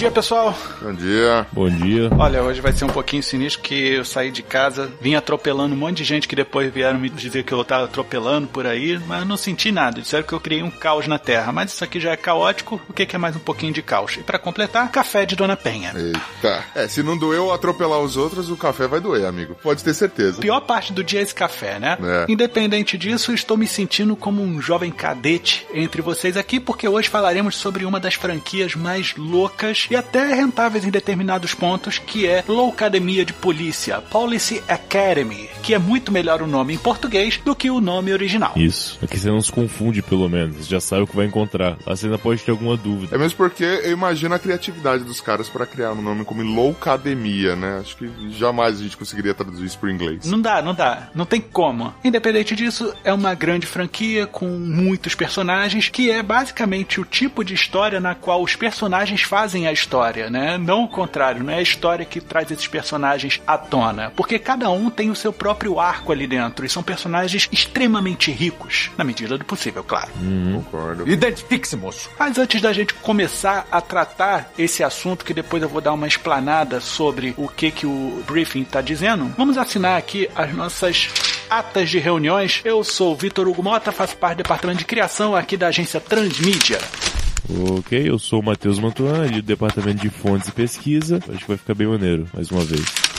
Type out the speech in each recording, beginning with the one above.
Dia, pessoal. Bom dia. Bom dia. Olha, hoje vai ser um pouquinho sinistro que eu saí de casa, vim atropelando um monte de gente que depois vieram me dizer que eu tava atropelando por aí, mas não senti nada. Disseram que eu criei um caos na Terra, mas isso aqui já é caótico. O que é mais um pouquinho de caos? E para completar, café de Dona Penha. Eita. É, se não doeu atropelar os outros, o café vai doer, amigo. Pode ter certeza. Pior parte do dia é esse café, né? É. Independente disso, estou me sentindo como um jovem cadete entre vocês aqui, porque hoje falaremos sobre uma das franquias mais loucas e até rentáveis em determinados pontos, que é Loucademia de Polícia, Policy Academy, que é muito melhor o nome em português do que o nome original. Isso. Aqui você não se confunde, pelo menos. Já sabe o que vai encontrar. Você ainda pode ter alguma dúvida. É mesmo porque eu imagino a criatividade dos caras pra criar um nome como Loucademia, né? Acho que jamais a gente conseguiria traduzir isso pro inglês. Não dá, não dá. Não tem como. Independente disso, é uma grande franquia com muitos personagens, que é basicamente o tipo de história na qual os personagens fazem a história, né? Não o contrário, não é a história que traz esses personagens à tona. Porque cada um tem o seu próprio arco ali dentro. E são personagens extremamente ricos. Na medida do possível, claro. Concordo. Identifique-se, moço. Mas antes da gente começar a tratar esse assunto, que depois eu vou dar uma explanada sobre o que, que o briefing está dizendo, vamos assinar aqui as nossas atas de reuniões. Eu sou o Vitor Hugo Mota, faço parte do departamento de criação aqui da agência Transmídia. Ok, eu sou o Matheus Mantuan, do Departamento de Fontes e Pesquisa. Acho que vai ficar bem maneiro, mais uma vez.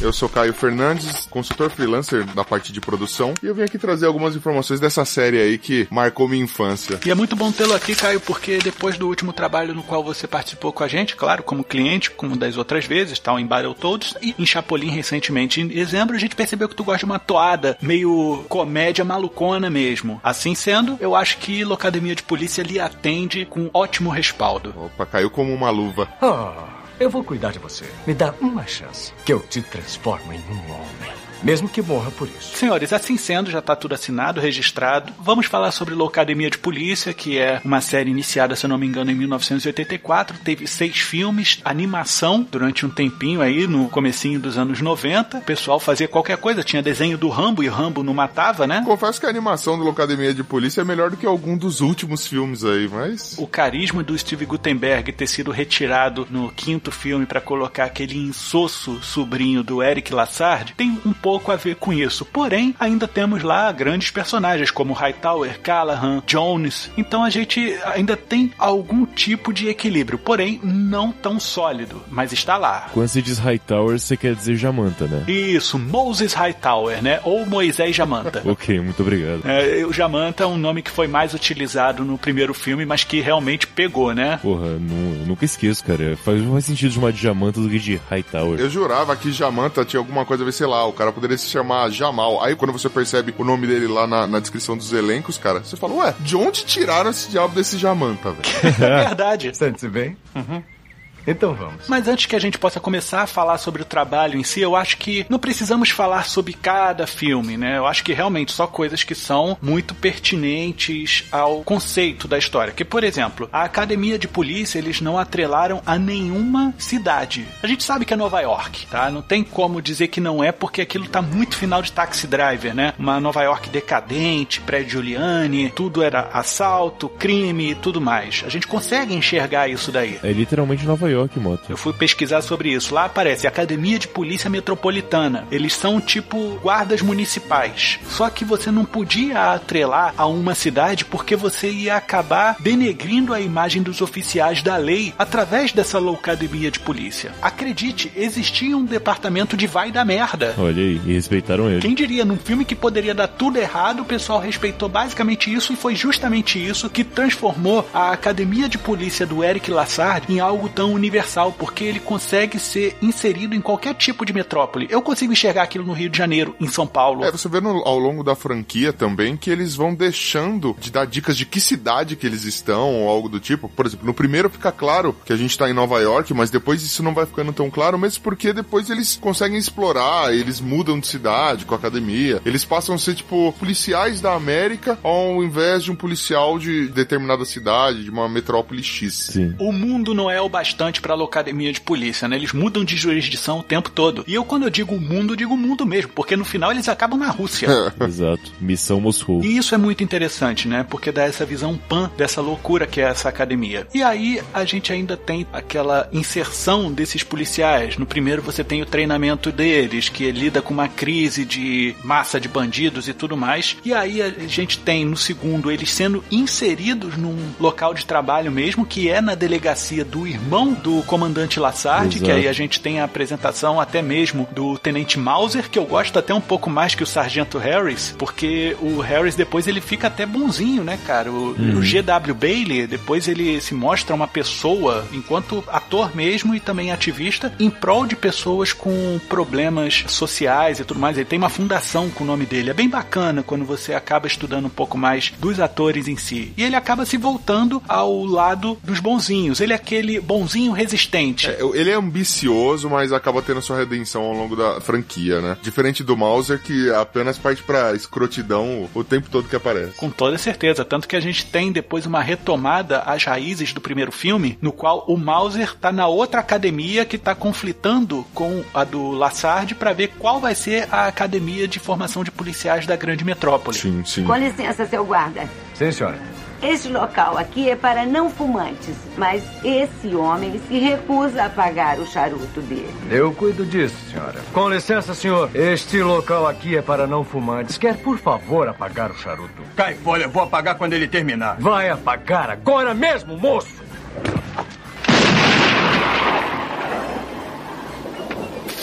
Eu sou Caio Fernandes, consultor freelancer da parte de produção, e eu vim aqui trazer algumas informações dessa série aí que marcou minha infância. E é muito bom tê-lo aqui, Caio, porque depois do último trabalho no qual você participou com a gente, claro, como cliente, como das outras vezes, tal, em Battletoads e em Chapolin recentemente em dezembro, a gente percebeu que tu gosta de uma toada meio comédia malucona mesmo. Assim sendo, eu acho que Locademia de Polícia lhe atende com ótimo respaldo. Opa, caiu como uma luva. Ah, eu vou cuidar de você. Me dá uma chance que eu te transformo em um homem. Mesmo que morra por isso. Senhores, assim sendo, já está tudo assinado, registrado. Vamos falar sobre Loucademia de Polícia, que é uma série iniciada, se eu não me engano, em 1984. Teve seis filmes, animação durante um tempinho aí, no comecinho dos anos 90. O pessoal fazia qualquer coisa, tinha desenho do Rambo e o Rambo não matava, né? Confesso que a animação do Locademia de Polícia é melhor do que algum dos últimos filmes aí, mas. O carisma do Steve Gutenberg ter sido retirado no quinto filme para colocar aquele insosso sobrinho do Eric Lassard tem um pouco a ver com isso. Porém, ainda temos lá grandes personagens como Hightower, Callahan, Jones. Então a gente ainda tem algum tipo de equilíbrio, porém não tão sólido, mas está lá. Quando você diz Hightower, você quer dizer Jamanta, né? Isso, Moses Hightower, né? Ou Moisés Jamanta. Ok, muito obrigado. É, o Jamanta é um nome que foi mais utilizado no primeiro filme, mas que realmente pegou, né? Porra, nu- nunca esqueço, cara. Faz mais sentido chamar de Jamanta do que de Hightower. Eu jurava que Jamanta tinha alguma coisa a ver, sei lá, o cara poderia se chamar Jamal. Aí quando você percebe o nome dele lá na, na descrição dos elencos, cara, você fala, ué, de onde tiraram esse diabo desse Jamanta, velho? É verdade. Sente-se bem? Então vamos. Mas antes que a gente possa começar a falar sobre o trabalho em si, eu acho que não precisamos falar sobre cada filme, né? Eu acho que realmente só coisas que são muito pertinentes ao conceito da história. Que, por exemplo, a academia de polícia eles não atrelaram a nenhuma cidade. A gente sabe que é Nova York, tá? Não tem como dizer que não é, porque aquilo tá muito final de Taxi Driver, né? Uma Nova York decadente, pré-Giuliani, tudo era assalto, crime e tudo mais. A gente consegue enxergar isso daí. É literalmente Nova York, Eu fui pesquisar sobre isso. Lá aparece Academia de Polícia Metropolitana. Eles são tipo guardas municipais. Só que você não podia atrelar a uma cidade porque você ia acabar denegrindo a imagem dos oficiais da lei através dessa loucademia de polícia. Acredite, existia um departamento de vai da merda. Olha aí, e respeitaram ele. Quem diria, num filme que poderia dar tudo errado, o pessoal respeitou basicamente isso e foi justamente isso que transformou a academia de polícia do Eric Lassard em algo tão universal, porque ele consegue ser inserido em qualquer tipo de metrópole. Eu consigo enxergar aquilo no Rio de Janeiro, em São Paulo. É, você vê no- ao longo da franquia também que eles vão deixando de dar dicas de que cidade que eles estão ou algo do tipo. Por exemplo, no primeiro fica claro que a gente tá em Nova York, mas depois isso não vai ficando tão claro, mesmo porque depois eles conseguem explorar, eles mudam de cidade com a academia. Eles passam a ser, tipo, policiais da América ao invés de um policial de determinada cidade, de uma metrópole X. Sim. O mundo não é o bastante para a academia de polícia, né? Eles mudam de jurisdição o tempo todo. E eu, quando eu digo mundo, digo mundo mesmo, porque no final eles acabam na Rússia. Exato. Missão Moscou. E isso é muito interessante, né? Porque dá essa visão pan dessa loucura que é essa academia. E aí a gente ainda tem aquela inserção desses policiais. No primeiro você tem o treinamento deles, que lida com uma crise de massa de bandidos e tudo mais. E aí a gente tem no segundo eles sendo inseridos num local de trabalho mesmo, que é na delegacia do irmão do comandante Lassard, que Exato. aí a gente tem a apresentação até mesmo do Tenente Mauser, que eu gosto até um pouco mais que o Sargento Harris, porque o Harris depois ele fica até bonzinho, né, cara? O, o G.W. Bailey, depois ele se mostra uma pessoa, enquanto ator mesmo e também ativista, em prol de pessoas com problemas sociais e tudo mais. Ele tem uma fundação com o nome dele. É bem bacana quando você acaba estudando um pouco mais dos atores em si. E ele acaba se voltando ao lado dos bonzinhos. Ele é aquele bonzinho resistente. É, ele é ambicioso, mas acaba tendo sua redenção ao longo da franquia, né? Diferente do Mauser, que apenas parte pra escrotidão o tempo todo que aparece. Com toda certeza. Tanto que a gente tem depois uma retomada às raízes do primeiro filme, no qual o Mauser tá na outra academia que tá conflitando com a do Lassard para ver qual vai ser a academia de formação de policiais da grande metrópole. Sim, sim. Com licença, seu guarda. Sim, senhora. Este local aqui é para não fumantes, mas esse homem se recusa a pagar o charuto dele. Eu cuido disso, senhora. Com licença, senhor. Este local aqui é para não fumantes. Quer, por favor, apagar o charuto? Cai fora, eu vou apagar quando ele terminar. Vai apagar agora mesmo, moço!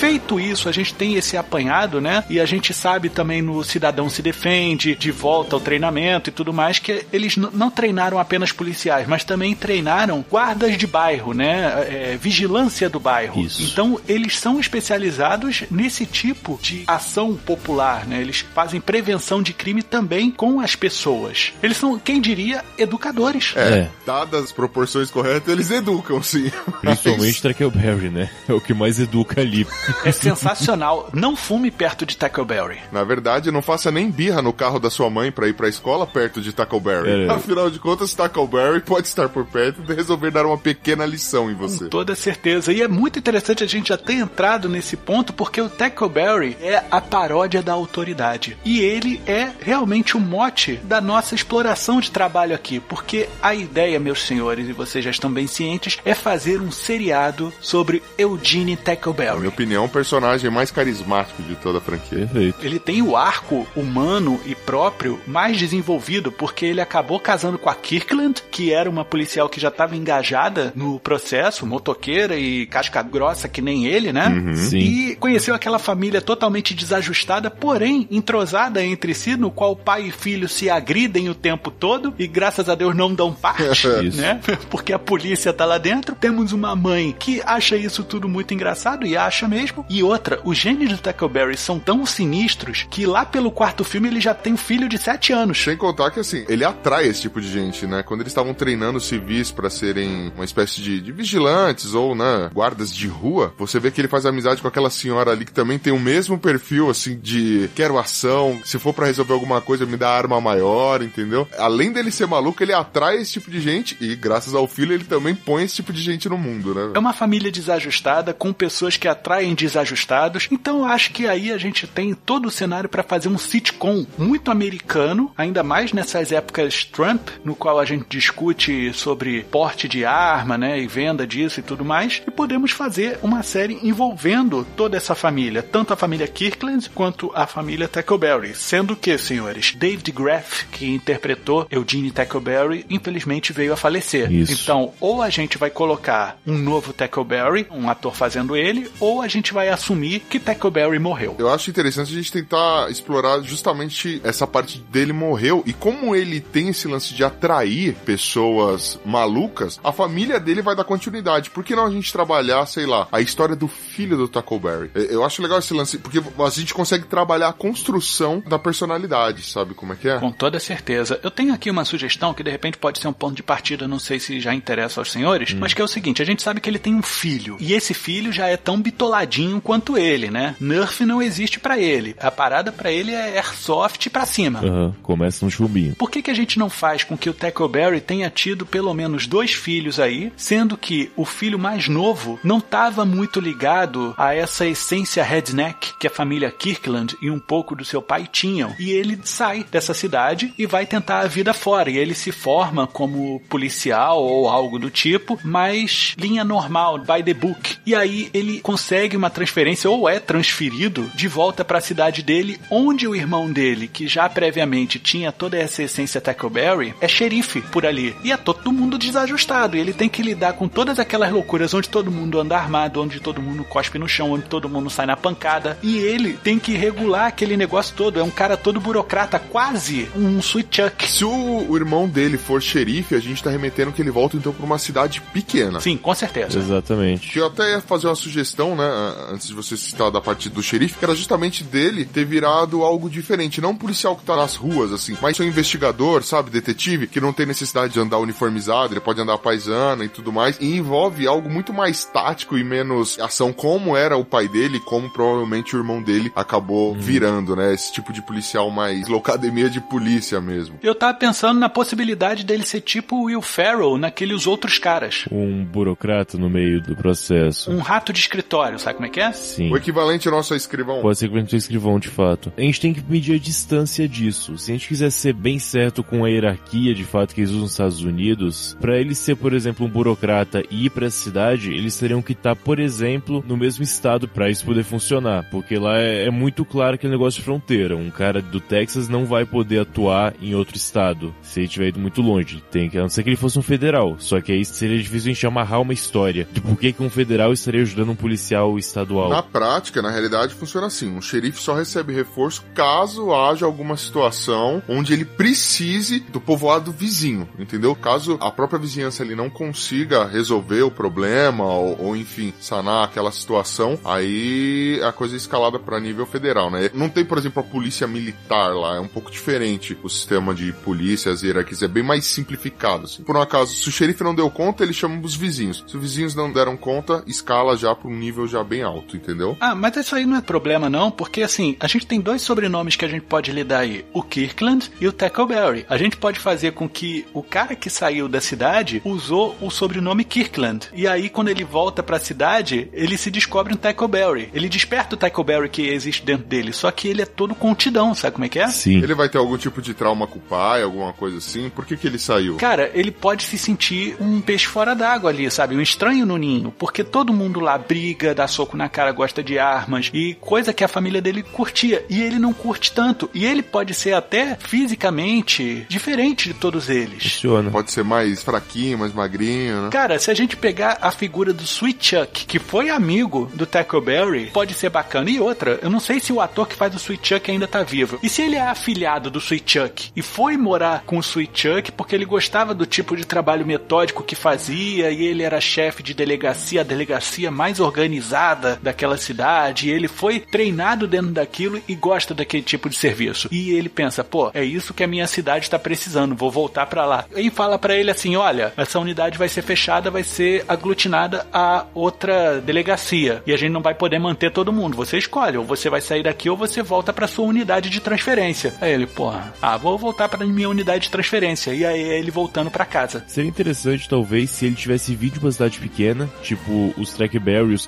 Feito isso, a gente tem esse apanhado, né? E a gente sabe também no Cidadão se Defende, de volta ao treinamento e tudo mais, que eles não treinaram apenas policiais, mas também treinaram guardas de bairro, né? É, vigilância do bairro. Isso. Então, eles são especializados nesse tipo de ação popular, né? Eles fazem prevenção de crime também com as pessoas. Eles são, quem diria, educadores. É, É. dadas as proporções corretas, eles educam, sim. Principalmente Tackleberry, né? É o que mais educa ali. É sensacional. Não fume perto de Tackleberry. Na verdade, não faça nem birra no carro da sua mãe pra ir pra escola perto de Tackleberry. É. Afinal de contas, Tackleberry pode estar por perto e resolver dar uma pequena lição em você. Toda certeza. E é muito interessante a gente já ter entrado nesse ponto, porque o Tackleberry é a paródia da autoridade. E ele é realmente o mote da nossa exploração de trabalho aqui. Porque a ideia, meus senhores, e vocês já estão bem cientes, é fazer um seriado sobre Eugene Na minha Tackleberry. opinião, é o personagem mais carismático de toda a franquia. Perfeito. Ele tem o arco humano e próprio mais desenvolvido, porque ele acabou casando com a Kirkland, que era uma policial que já estava engajada no processo, motoqueira e casca grossa que nem ele, né? Sim. E conheceu aquela família totalmente desajustada, porém entrosada entre si, no qual pai e filho se agridem o tempo todo e graças a Deus não dão parte, Isso. né? Porque a polícia tá lá dentro. Temos uma mãe que acha isso tudo muito engraçado e acha mesmo. E outra, os genes do Tackleberry são tão sinistros que lá pelo quarto filme ele já tem um filho de 7 anos. Sem contar que, assim, ele atrai esse tipo de gente, né? Quando eles estavam treinando civis pra serem uma espécie de, de vigilantes ou, né, guardas de rua, você vê que ele faz amizade com aquela senhora ali que também tem o mesmo perfil, assim, de quero ação, se for pra resolver alguma coisa, me dá arma maior, entendeu? Além dele ser maluco, ele atrai esse tipo de gente e, graças ao filho, ele também põe esse tipo de gente no mundo, né? É uma família desajustada com pessoas que atraem desajustados. Então acho que aí a gente tem todo o cenário para fazer um sitcom muito americano, ainda mais nessas épocas Trump, no qual a gente discute sobre porte de arma, né, e venda disso e tudo mais, e podemos fazer uma série envolvendo toda essa família, tanto a família Kirkland quanto a família Tackleberry, sendo que, senhores, David Graff, que interpretou Eugene Tackleberry, infelizmente veio a falecer. Isso. Então, ou a gente vai colocar um novo Tackleberry, um ator fazendo ele, ou a gente vai assumir que Tackleberry morreu. Eu acho interessante a gente tentar explorar justamente essa parte dele morreu e como ele tem esse lance de atrair pessoas malucas, a família dele vai dar continuidade. Por que não a gente trabalhar, sei lá, a história do filho do Tackleberry? Eu acho legal esse lance, porque a gente consegue trabalhar a construção da personalidade, sabe como é que é? Com toda certeza. Eu tenho aqui uma sugestão que de repente pode ser um ponto de partida, não sei se já interessa aos senhores, mas que é o seguinte: a gente sabe que ele tem um filho. E esse filho já é tão bitoladinho quanto ele, né? Nerf não existe pra ele. A parada pra ele é airsoft pra cima. Aham, começa um chumbinho. Por que, que a gente não faz com que o Tackleberry tenha tido pelo menos dois filhos aí, sendo que o filho mais novo não estava muito ligado a essa essência redneck que a família Kirkland e um pouco do seu pai tinham? E ele sai dessa cidade e vai tentar a vida fora. E ele se forma como policial ou algo do tipo, mas linha normal, by the book. E aí ele consegue uma transferência ou é transferido de volta para a cidade dele, onde o irmão dele, que já previamente tinha toda essa essência Tackleberry, é xerife por ali. E é todo mundo desajustado. E ele tem que lidar com todas aquelas loucuras onde todo mundo anda armado, onde todo mundo cospe no chão, onde todo mundo sai na pancada. E ele tem que regular aquele negócio todo. É um cara todo burocrata, quase um sweet chuck. Se o, o irmão dele for xerife, a gente tá remetendo que ele volta então pra uma cidade pequena. Sim, com certeza. Exatamente. Que eu até ia fazer uma sugestão, né, antes de você citar da parte do xerife, que era justamente dele ter virado algo diferente. Não um policial que tá nas ruas, assim, mas um investigador, sabe, detetive, que não tem necessidade de andar uniformizado, ele pode andar paisana e tudo mais, e envolve algo muito mais tático e menos ação, como era o pai dele, como provavelmente o irmão dele acabou virando, né, esse tipo de policial mais locademia de polícia mesmo. Eu tava pensando na possibilidade dele ser tipo o Will Ferrell naqueles outros caras. Um burocrata no meio do processo. Um rato de escritório, sabe como é que é? Sim. O equivalente nosso a escrivão. Pode ser que a gente escrivão de fato. A gente tem que medir a distância disso. Se a gente quiser ser bem certo com a hierarquia de fato que eles usam nos Estados Unidos, pra ele ser, por exemplo, um burocrata e ir pra cidade, eles teriam que estar, por exemplo, no mesmo estado pra isso poder funcionar. Porque lá é, é muito claro que é negócio de fronteira. Um cara do Texas não vai poder atuar em outro estado se ele estiver ido muito longe. Tem que, a não ser que ele fosse um federal. Só que aí seria difícil a gente amarrar uma história de por que, que um federal estaria ajudando um policial estadual. Na prática, na realidade, funciona assim: um xerife só recebe reforço caso haja alguma situação onde ele precise do povoado vizinho, entendeu? Caso a própria vizinhança ali não consiga resolver o problema ou, ou, enfim, sanar aquela situação, aí a coisa é escalada para nível federal, né? Não tem, por exemplo, a polícia militar lá, é um pouco diferente o sistema de polícia, as hierarquias, é bem mais simplificado. Assim. Por um acaso, se o xerife não deu conta, ele chama os vizinhos. Se os vizinhos não deram conta, escala já para um nível já bem alto, entendeu? Ah, mas isso aí não é problema não, porque assim, a gente tem dois sobrenomes que a gente pode lidar aí, o Kirkland e o Tackleberry. A gente pode fazer com que o cara que saiu da cidade usou o sobrenome Kirkland. E aí, quando ele volta pra cidade, ele se descobre um Tackleberry. Ele desperta o Tackleberry que existe dentro dele, só que ele é todo contidão, sabe como é que é? Sim. Ele vai ter algum tipo de trauma com o pai, alguma coisa assim? Por que que ele saiu? Cara, ele pode se sentir um peixe fora d'água ali, sabe? Um estranho no ninho, porque todo mundo lá briga, dá soco na cara, gosta de armas e coisa que a família dele curtia e ele não curte tanto. E ele pode ser até fisicamente diferente de todos eles. Funciona. Pode ser mais fraquinho, mais magrinho, né? Cara, se a gente pegar a figura do Sweet Chuck, que foi amigo do Tackleberry, pode ser bacana. E outra, eu não sei se o ator que faz o Sweet Chuck ainda tá vivo. E se ele é afilhado do Sweet Chuck e foi morar com o Sweet Chuck porque ele gostava do tipo de trabalho metódico que fazia e ele era chefe de delegacia, a delegacia mais organizada daquela cidade, ele foi treinado dentro daquilo e gosta daquele tipo de serviço. E ele pensa, pô, é isso que a minha cidade tá precisando, vou voltar para lá. E fala para ele assim, olha, essa unidade vai ser fechada, vai ser aglutinada a outra delegacia. E a gente não vai poder manter todo mundo. Você escolhe, ou você vai sair daqui ou você volta para sua unidade de transferência. Aí ele, porra, ah, vou voltar para minha unidade de transferência. E aí ele voltando para casa. Seria interessante, talvez, se ele tivesse vindo de uma cidade pequena, tipo os Trackberry os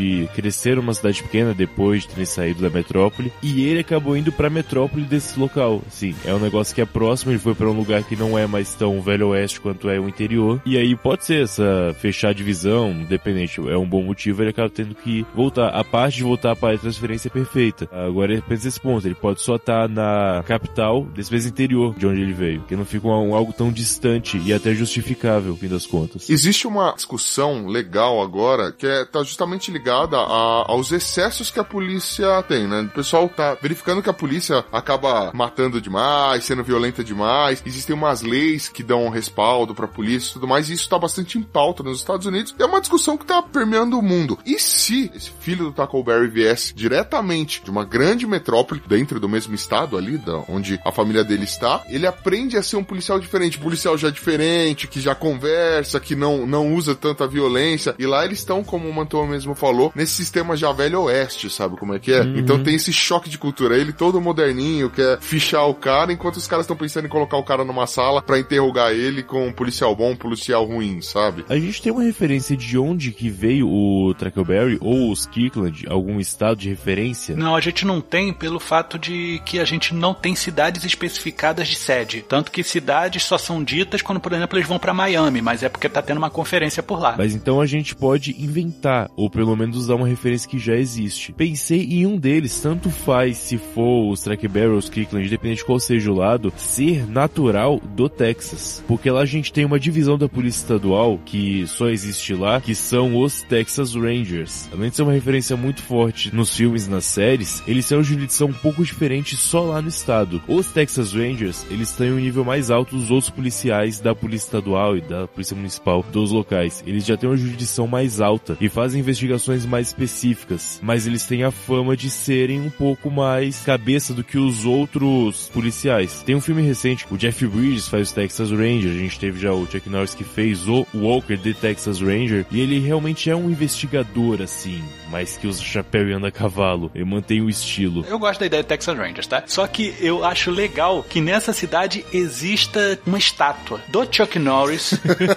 Kickland cresceram numa cidade pequena depois de terem saído da metrópole, e ele acabou indo pra metrópole desse local. Sim, é um negócio que é próximo, ele foi para um lugar que não é mais tão velho oeste quanto é o interior, e aí pode ser essa fechar a divisão, independente, é um bom motivo, ele acaba tendo que voltar. A parte de voltar para a transferência é perfeita. Agora ele pensa esse ponto, ele pode só estar tá na capital, desse vez interior de onde ele veio, que não fica um, algo tão distante e até justificável, fim das contas. Existe uma discussão legal agora que é, tá justamente ligada a, aos excessos que a polícia tem, né? O pessoal tá verificando que a polícia acaba matando demais, sendo violenta demais, existem umas leis que dão respaldo pra polícia e tudo mais, e isso tá bastante em pauta nos Estados Unidos, e é uma discussão que tá permeando o mundo. E se esse filho do Tackleberry viesse diretamente de uma grande metrópole, dentro do mesmo estado ali, da, onde a família dele está, ele aprende a ser um policial diferente, policial já diferente, que já conversa, que não, não usa tanta violência, e lá eles estão, como o Mantua mesmo falou, nesse sistema já velho oeste, sabe como é que é? Uhum. Então tem esse choque de cultura, ele todo moderninho, quer fichar o cara, enquanto os caras estão pensando em colocar o cara numa sala para interrogar ele com um policial bom, um policial ruim, sabe? A gente tem uma referência de onde que veio o Trackleberry ou os Kirkland, algum estado de referência? Não, a gente não tem pelo fato de que a gente não tem cidades especificadas de sede. Tanto que cidades só são ditas quando, por exemplo, eles vão para Miami, mas é porque tá tendo uma conferência por lá. Mas então a gente pode inventar, ou pelo menos usar uma referência que já existe. Pensei em um deles, tanto faz se for os Trackberry ou os Kirkland, independente de qual seja o lado, ser natural do Texas. Porque lá a gente tem uma divisão da polícia estadual que só existe lá, que são os Texas Rangers. Além de ser uma referência muito forte nos filmes e nas séries, eles têm uma jurisdição um pouco diferente só lá no estado. Os Texas Rangers, eles têm um nível mais alto dos outros policiais da polícia estadual e da polícia municipal dos locais. Eles já têm uma jurisdição mais alta e fazem investigações mais específicas, mas eles têm a fama de serem um pouco mais cabeça do que os outros policiais. Tem um filme recente, o Jeff Bridges faz o Texas Ranger, a gente teve já o Chuck Norris que fez o Walker de Texas Ranger, e ele realmente é um investigador assim, mas que usa chapéu e anda a cavalo. Ele mantém o estilo. Eu gosto da ideia de Texas Rangers, tá? Só que eu acho legal que nessa cidade exista uma estátua do Chuck Norris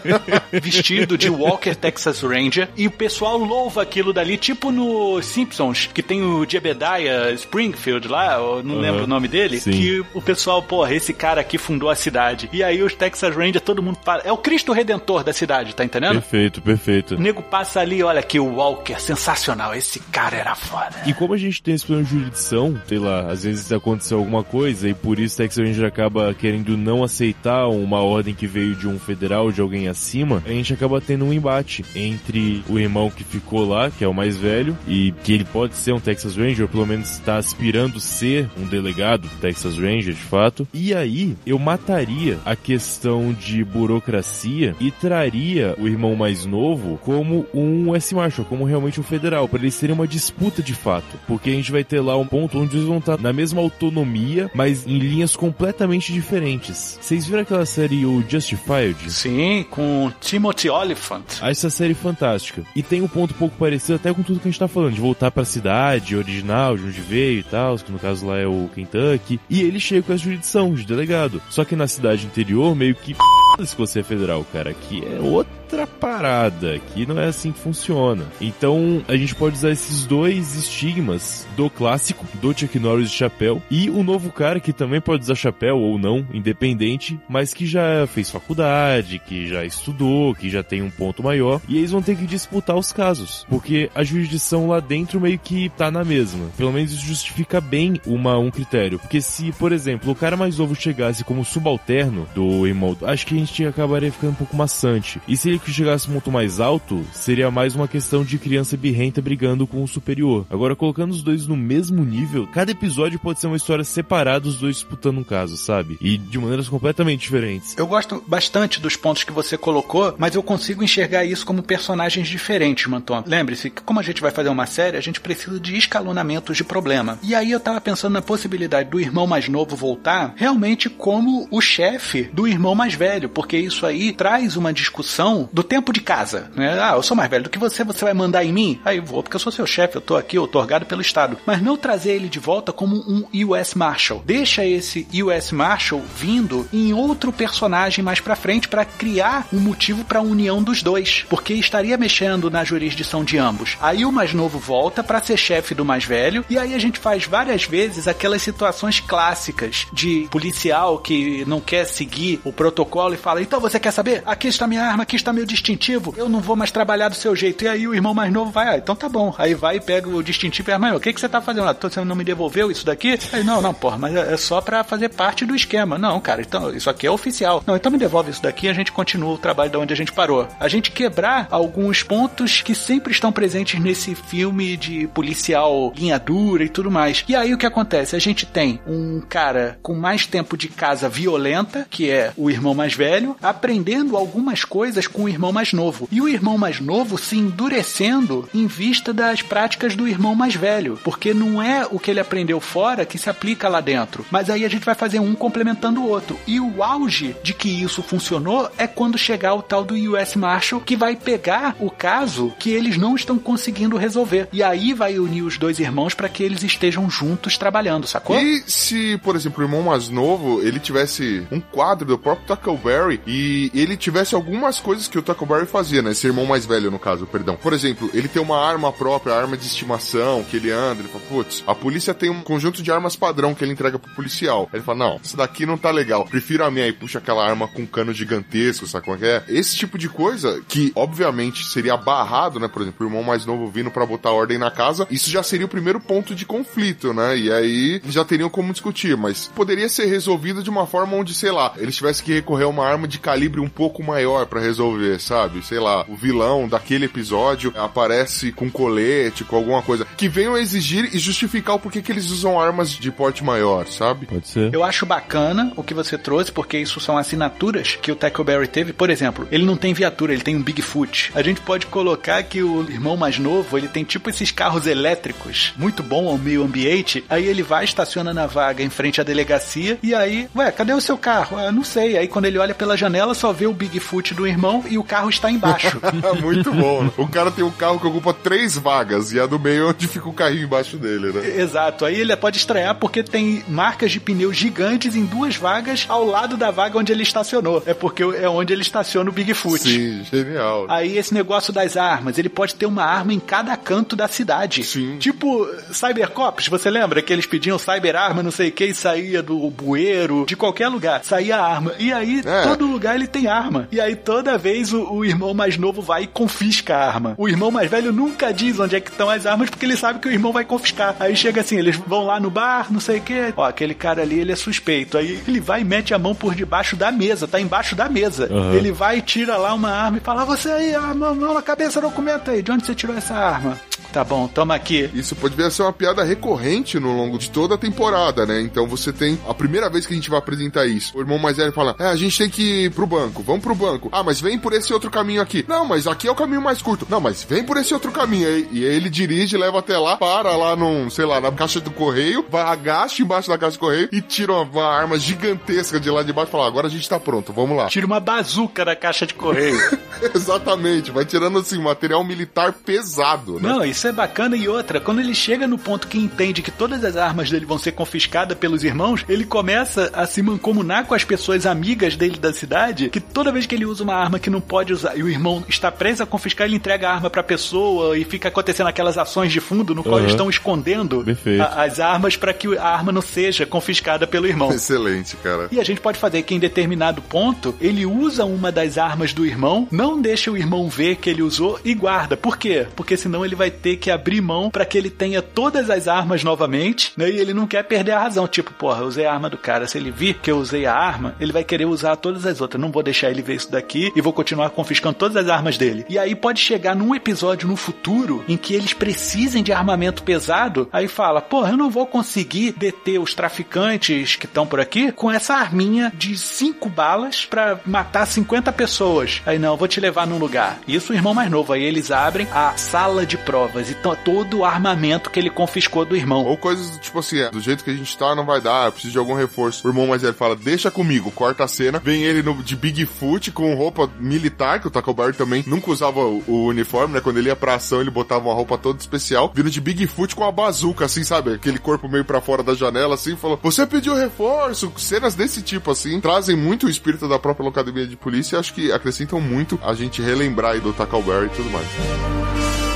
vestido de Walker Texas Ranger e o pessoal louva aquilo dali, tipo no Simpsons, que tem o Jebediah Springfield lá, eu não uhum. lembro o nome dele, Sim. que o pessoal, porra, esse cara aqui fundou a cidade. E aí os Texas Rangers, todo mundo fala, é o Cristo Redentor da cidade, tá entendendo? Perfeito, perfeito. O nego passa ali, olha aqui o Walker, sensacional, esse cara era foda. E como a gente tem esse plano de jurisdição, sei lá, às vezes aconteceu alguma coisa e por isso Texas Ranger acaba querendo não aceitar uma ordem que veio de um federal, de alguém acima, a gente acaba tendo um embate entre o irmão que ficou lá, que é o mais velho, e que ele pode ser um Texas Ranger, ou pelo menos está aspirando ser um delegado Texas Ranger, de fato. E aí, eu mataria a questão de burocracia e traria o irmão mais novo como um S-Marshal, como realmente um federal, para eles terem uma disputa de fato. Porque a gente vai ter lá um ponto onde eles vão estar na mesma autonomia, mas em linhas completamente diferentes. Vocês viram aquela série o Justified? Sim, com Timothy Oliphant. Essa série fantástica. E tem um ponto pouco parecido até com tudo que a gente tá falando, de voltar para a cidade original, de onde veio e tal, que no caso lá é o Kentucky. E ele chega com essa jurisdição de delegado. Só que na cidade interior, meio que se você é federal, cara, que é outra parada, que não é assim que funciona. Então, a gente pode usar esses dois estigmas do clássico, do Chuck Norris de chapéu, e o novo cara que também pode usar chapéu ou não, independente, mas que já fez faculdade, que já estudou, que já tem um ponto maior, e eles vão ter que disputar os casos, porque a jurisdição lá dentro meio que tá na mesma. Pelo menos isso justifica bem uma, um critério, porque se, por exemplo, o cara mais novo chegasse como subalterno do irmão, acho que gente acabaria ficando um pouco maçante. E se ele chegasse ponto mais alto, seria mais uma questão de criança birrenta brigando com o superior. Agora, colocando os dois no mesmo nível, cada episódio pode ser uma história separada, os dois disputando um caso, sabe? E de maneiras completamente diferentes. Eu gosto bastante dos pontos que você colocou, mas eu consigo enxergar isso como personagens diferentes, Manton. Lembre-se que como a gente vai fazer uma série, a gente precisa de escalonamentos de problema. E aí eu tava pensando na possibilidade do irmão mais novo voltar realmente como o chefe do irmão mais velho, porque isso aí traz uma discussão do tempo de casa, né? Ah, eu sou mais velho do que você, você vai mandar em mim? Aí vou, porque eu sou seu chefe, eu tô aqui otorgado pelo Estado. Mas não trazer ele de volta como um US Marshal. Deixa esse US Marshal vindo em outro personagem mais pra frente para criar um motivo para a união dos dois, porque estaria mexendo na jurisdição de ambos. Aí o mais novo volta para ser chefe do mais velho, e aí a gente faz várias vezes aquelas situações clássicas de policial que não quer seguir o protocolo e fala: Então você quer saber? Aqui está minha arma, aqui está meu distintivo, eu não vou mais trabalhar do seu jeito. E aí o irmão mais novo vai: Ah, então tá bom. Aí vai e pega o distintivo e arma: O que, que você tá fazendo lá? Você não me devolveu isso daqui? Aí não, não, porra, mas é só para fazer parte do esquema. Não, cara, então isso aqui é oficial. Não, então me devolve isso daqui e a gente continua o trabalho de onde a gente parou. A gente quebrar alguns pontos que sempre estão presentes nesse filme de policial linha dura e tudo mais. E aí o que acontece? A gente tem um cara com mais tempo de casa violenta, que é o irmão mais velho, aprendendo algumas coisas com o irmão mais novo. E o irmão mais novo se endurecendo em vista das práticas do irmão mais velho. Porque não é o que ele aprendeu fora que se aplica lá dentro. Mas aí a gente vai fazer um complementando o outro. E o auge de que isso funcionou é quando chegar o tal do US Marshal que vai pegar o caso que eles não estão conseguindo resolver. E aí vai unir os dois irmãos para que eles estejam juntos trabalhando, sacou? E se, por exemplo, o irmão mais novo, ele tivesse um quadro do próprio Tackleberry e ele tivesse algumas coisas que o Tackleberry fazia, né? Esse irmão mais velho, no caso, perdão. Por exemplo, ele tem uma arma própria, arma de estimação, que ele anda, ele fala, putz, a polícia tem um conjunto de armas padrão que ele entrega pro policial. Ele fala, não, isso daqui não tá legal, prefiro a minha. Aí puxa aquela arma com cano gigantesco, sabe como é é? Esse tipo de coisa, que obviamente seria barrado, né? Por exemplo, o irmão mais novo vindo para botar ordem na casa, isso já seria o primeiro ponto de conflito, né? E aí já teriam como discutir, mas poderia ser resolvido de uma forma onde, sei lá, eles tivessem que recorrer a uma arma de calibre um pouco maior para resolver, sabe? Sei lá, o vilão daquele episódio aparece com colete, com alguma coisa, que venham exigir e justificar o porquê que eles usam armas de porte maior, sabe? Pode ser. Eu acho bacana o que você trouxe, porque isso são assinaturas que o Tackleberry teve. Por exemplo, ele não tem viatura, ele tem um Bigfoot. A gente pode colocar que o irmão mais novo, ele tem tipo esses carros elétricos, muito bom ao meio ambiente. Aí ele vai, estaciona na vaga em frente à delegacia, e aí, ué, cadê o seu carro? Ah, não sei. Aí quando ele olha pela janela, só vê o Bigfoot do irmão e o carro está embaixo. Muito bom. O cara tem um carro que ocupa três vagas e a do meio é onde fica o carrinho embaixo dele, né? Exato. Aí ele pode estranhar porque tem marcas de pneus gigantes em duas vagas ao lado da vaga onde ele estacionou. É porque é onde ele estaciona o Bigfoot. Sim, genial. Aí esse negócio das armas, ele pode ter uma arma em cada canto da cidade. Sim. Tipo Cybercops, você lembra que eles pediam cyber arma, não sei o que, e saía do bueiro, de qualquer lugar, saía a arma. E aí, É. todo lugar ele tem arma. E aí, toda vez o, o irmão mais novo vai e confisca a arma. O irmão mais velho nunca diz onde é que estão as armas, porque ele sabe que o irmão vai confiscar. Aí chega assim, eles vão lá no bar, não sei o que. Ó, aquele cara ali, ele é suspeito. Aí ele vai e mete a mão por debaixo da mesa, tá embaixo da mesa. Aham. Ele vai e tira lá uma arma e fala: Você aí, a mão, mão na cabeça, documento aí. De onde você tirou essa arma? Tá bom, toma aqui. Isso pode vir a ser uma piada recorrente no longo de toda a temporada, né? Então você tem a primeira vez que a gente vai apresentar isso. O irmão mais velho fala: É, a gente tem que ir pro banco, vamos pro banco. Ah, mas vem por esse outro caminho aqui. Não, mas aqui é o caminho mais curto. Não, mas vem por esse outro caminho. aí. E aí ele dirige, leva até lá, para lá num, sei lá, na caixa do correio, vai, agacha embaixo da caixa do correio e tira uma, uma arma gigantesca de lá de baixo e fala: Agora a gente tá pronto, vamos lá. Tira uma bazuca da caixa de correio. Exatamente, vai tirando assim, material militar pesado, né? Não, isso é bacana. E outra, quando ele chega no ponto que entende que todas as armas dele vão ser confiscadas pelos irmãos, ele começa a se mancomunar com as pessoas amigas dele da cidade, que toda vez que ele usa uma arma que não pode usar e o irmão está preso a confiscar, ele entrega a arma pra pessoa e fica acontecendo aquelas ações de fundo no qual Aham. eles estão escondendo a- as armas para que a arma não seja confiscada pelo irmão. Excelente, cara. E a gente pode fazer que em determinado ponto ele usa uma das armas do irmão, não deixa o irmão ver que ele usou e guarda. Por quê? Porque senão ele vai ter ter que abrir mão para que ele tenha todas as armas novamente, né? E ele não quer perder a razão. Tipo, porra, eu usei a arma do cara. Se ele vir que eu usei a arma, ele vai querer usar todas as outras. Não vou deixar ele ver isso daqui e vou continuar confiscando todas as armas dele. E aí pode chegar num episódio no futuro em que eles precisem de armamento pesado, aí fala, porra, eu não vou conseguir deter os traficantes que estão por aqui com essa arminha de cinco balas para matar 50 pessoas. Aí não, vou te levar num lugar. Isso o irmão mais novo. Aí eles abrem a sala de provas e todo o armamento que ele confiscou do irmão. Ou coisas tipo assim, é, do jeito que a gente tá, não vai dar, eu preciso de algum reforço. O irmão mais velho fala, deixa comigo, corta a cena, vem ele no, de Bigfoot com roupa militar, que o Taco também nunca usava o, o, uniforme, né? Quando ele ia pra ação, ele botava uma roupa toda especial, vindo de Bigfoot com a bazuca, assim, sabe? Aquele corpo meio para fora da janela, assim, falou, você pediu reforço. Cenas desse tipo, assim, trazem muito o espírito da própria Academia de Polícia e acho que acrescentam muito a gente relembrar aí do Tackleberry e tudo mais.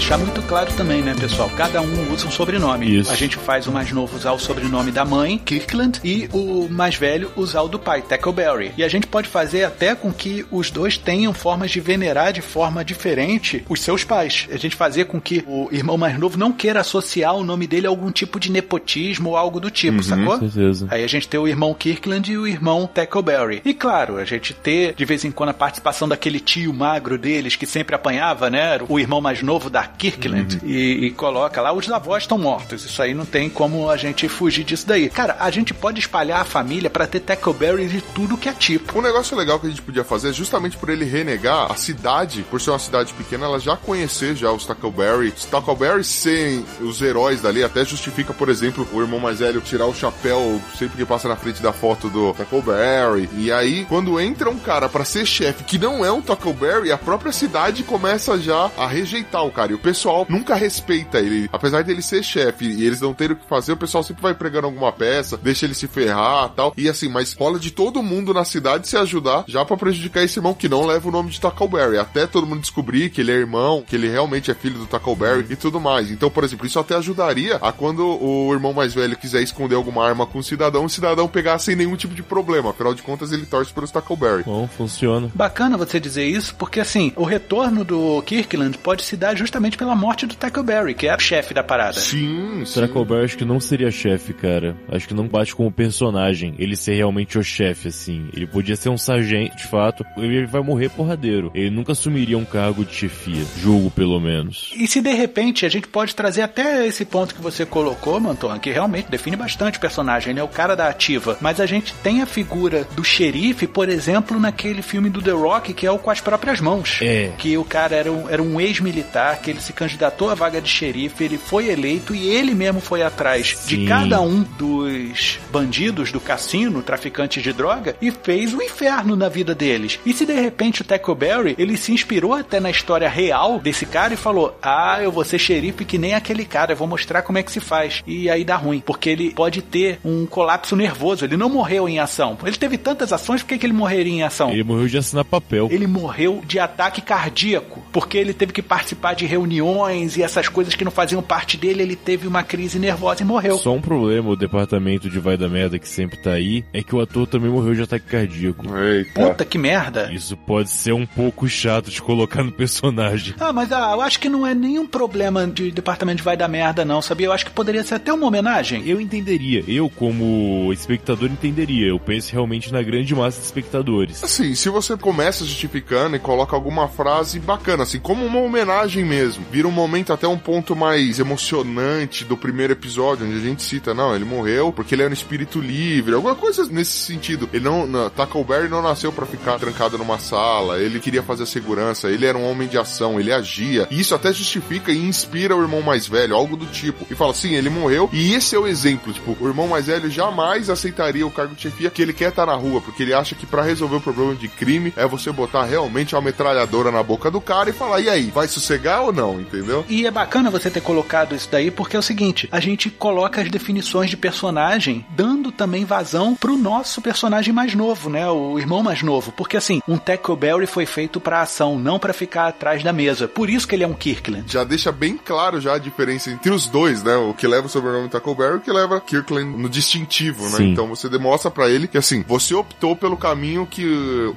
Deixar muito claro também, né, pessoal? Cada um usa um sobrenome. Isso. A gente faz o mais novo usar o sobrenome da mãe, Kirkland, e o mais velho usar o do pai, Tackleberry. E a gente pode fazer até com que os dois tenham formas de venerar de forma diferente os seus pais. A gente fazer com que o irmão mais novo não queira associar o nome dele a algum tipo de nepotismo ou algo do tipo, uhum, sacou? Certeza. Aí a gente tem o irmão Kirkland e o irmão Tackleberry. E claro, a gente ter de vez em quando a participação daquele tio magro deles que sempre apanhava, né? O irmão mais novo da Kirkland uhum. e, e, coloca lá, os avós estão mortos. Isso aí não tem como a gente fugir disso daí. Cara, a gente pode espalhar a família para ter Tackleberry de tudo que é tipo. Um negócio legal que a gente podia fazer é justamente por ele renegar a cidade, por ser uma cidade pequena, ela já conhecer já os Tackleberry. Os Tackleberry serem os heróis dali, até justifica, por exemplo, o irmão mais velho tirar o chapéu sempre que passa na frente da foto do Tackleberry. E aí, quando entra um cara para ser chefe que não é um Tackleberry, a própria cidade começa já a rejeitar o cara. E o pessoal nunca respeita ele. Apesar dele ser chefe e eles não terem o que fazer, o pessoal sempre vai pregando alguma peça, deixa ele se ferrar tal. E assim, mas rola de todo mundo na cidade se ajudar já para prejudicar esse irmão que não leva o nome de Tackleberry. Até todo mundo descobrir que ele é irmão, que ele realmente é filho do Tackleberry e tudo mais. Então, por exemplo, isso até ajudaria a quando o irmão mais velho quiser esconder alguma arma com o cidadão, o cidadão pegar sem nenhum tipo de problema. Afinal de contas, ele torce para os Tackleberry. Bom, funciona. Bacana você dizer isso, porque assim, o retorno do Kirkland pode se dar justamente pela morte do Tackleberry, que é o chefe da parada. Sim, sim. Tackleberry acho que não seria chefe, cara. Acho que não bate como personagem. Ele ser realmente o chefe, assim. Ele podia ser um sargento, de fato. Ele vai morrer porradeiro. Ele nunca assumiria um cargo de chefia. Julgo, pelo menos. E se de repente a gente pode trazer até esse ponto que você colocou, Manton, que realmente define bastante o personagem, né? O cara da ativa. Mas a gente tem a figura do xerife, por exemplo, naquele filme do The Rock, que é o Com as Próprias Mãos. É. Que o cara era um, era um ex-militar, que ele se candidatou à vaga de xerife, ele foi eleito e ele mesmo foi atrás Sim. de cada um dos bandidos do cassino, traficantes de droga, e fez o inferno na vida deles. E se de repente o Tackleberry, ele se inspirou até na história real desse cara e falou: Ah, eu vou ser xerife que nem aquele cara, eu vou mostrar como é que se faz. E aí dá ruim, porque ele pode ter um colapso nervoso, ele não morreu em ação. Ele teve tantas ações, por que, que ele morreria em ação? Ele morreu de assinar papel. Ele morreu de ataque cardíaco, porque ele teve que participar de reuniões e essas coisas que não faziam parte dele, ele teve uma crise nervosa e morreu. Só um problema, o departamento de vai da merda que sempre tá aí, é que o ator também morreu de ataque cardíaco. Eita. Puta que merda. Isso pode ser um pouco chato de colocar no personagem. Ah, mas ah, eu acho que não é nenhum problema de departamento de vai da merda, não, sabia? Eu acho que poderia ser até uma homenagem. Eu entenderia, eu como espectador entenderia. Eu penso realmente na grande massa de espectadores. Assim, se você começa justificando e coloca alguma frase bacana, assim, como uma homenagem mesmo, vira um momento até um ponto mais emocionante do primeiro episódio, onde a gente cita, não, ele morreu porque ele era um espírito livre, alguma coisa nesse sentido. Ele não, não Tackleberry não nasceu para ficar trancado numa sala, ele queria fazer segurança, ele era um homem de ação, ele agia. E isso até justifica e inspira o irmão mais velho, algo do tipo. E fala, sim, ele morreu, e esse é o exemplo, tipo, o irmão mais velho jamais aceitaria o cargo de chefia que ele quer estar na rua, porque ele acha que para resolver o problema de crime é você botar realmente uma metralhadora na boca do cara e falar, e aí, vai sossegar ou não, entendeu? E é bacana você ter colocado isso daí, porque é o seguinte, a gente coloca as definições de personagem, dando também vazão pro nosso personagem mais novo, né? O irmão mais novo. Porque assim, um Tackleberry foi feito pra ação, não para ficar atrás da mesa. Por isso que ele é um Kirkland. Já deixa bem claro já a diferença entre os dois, né? O que leva o sobrenome Tackleberry e o que leva Kirkland no distintivo, né? Sim. Então você demonstra pra ele que assim, você optou pelo caminho que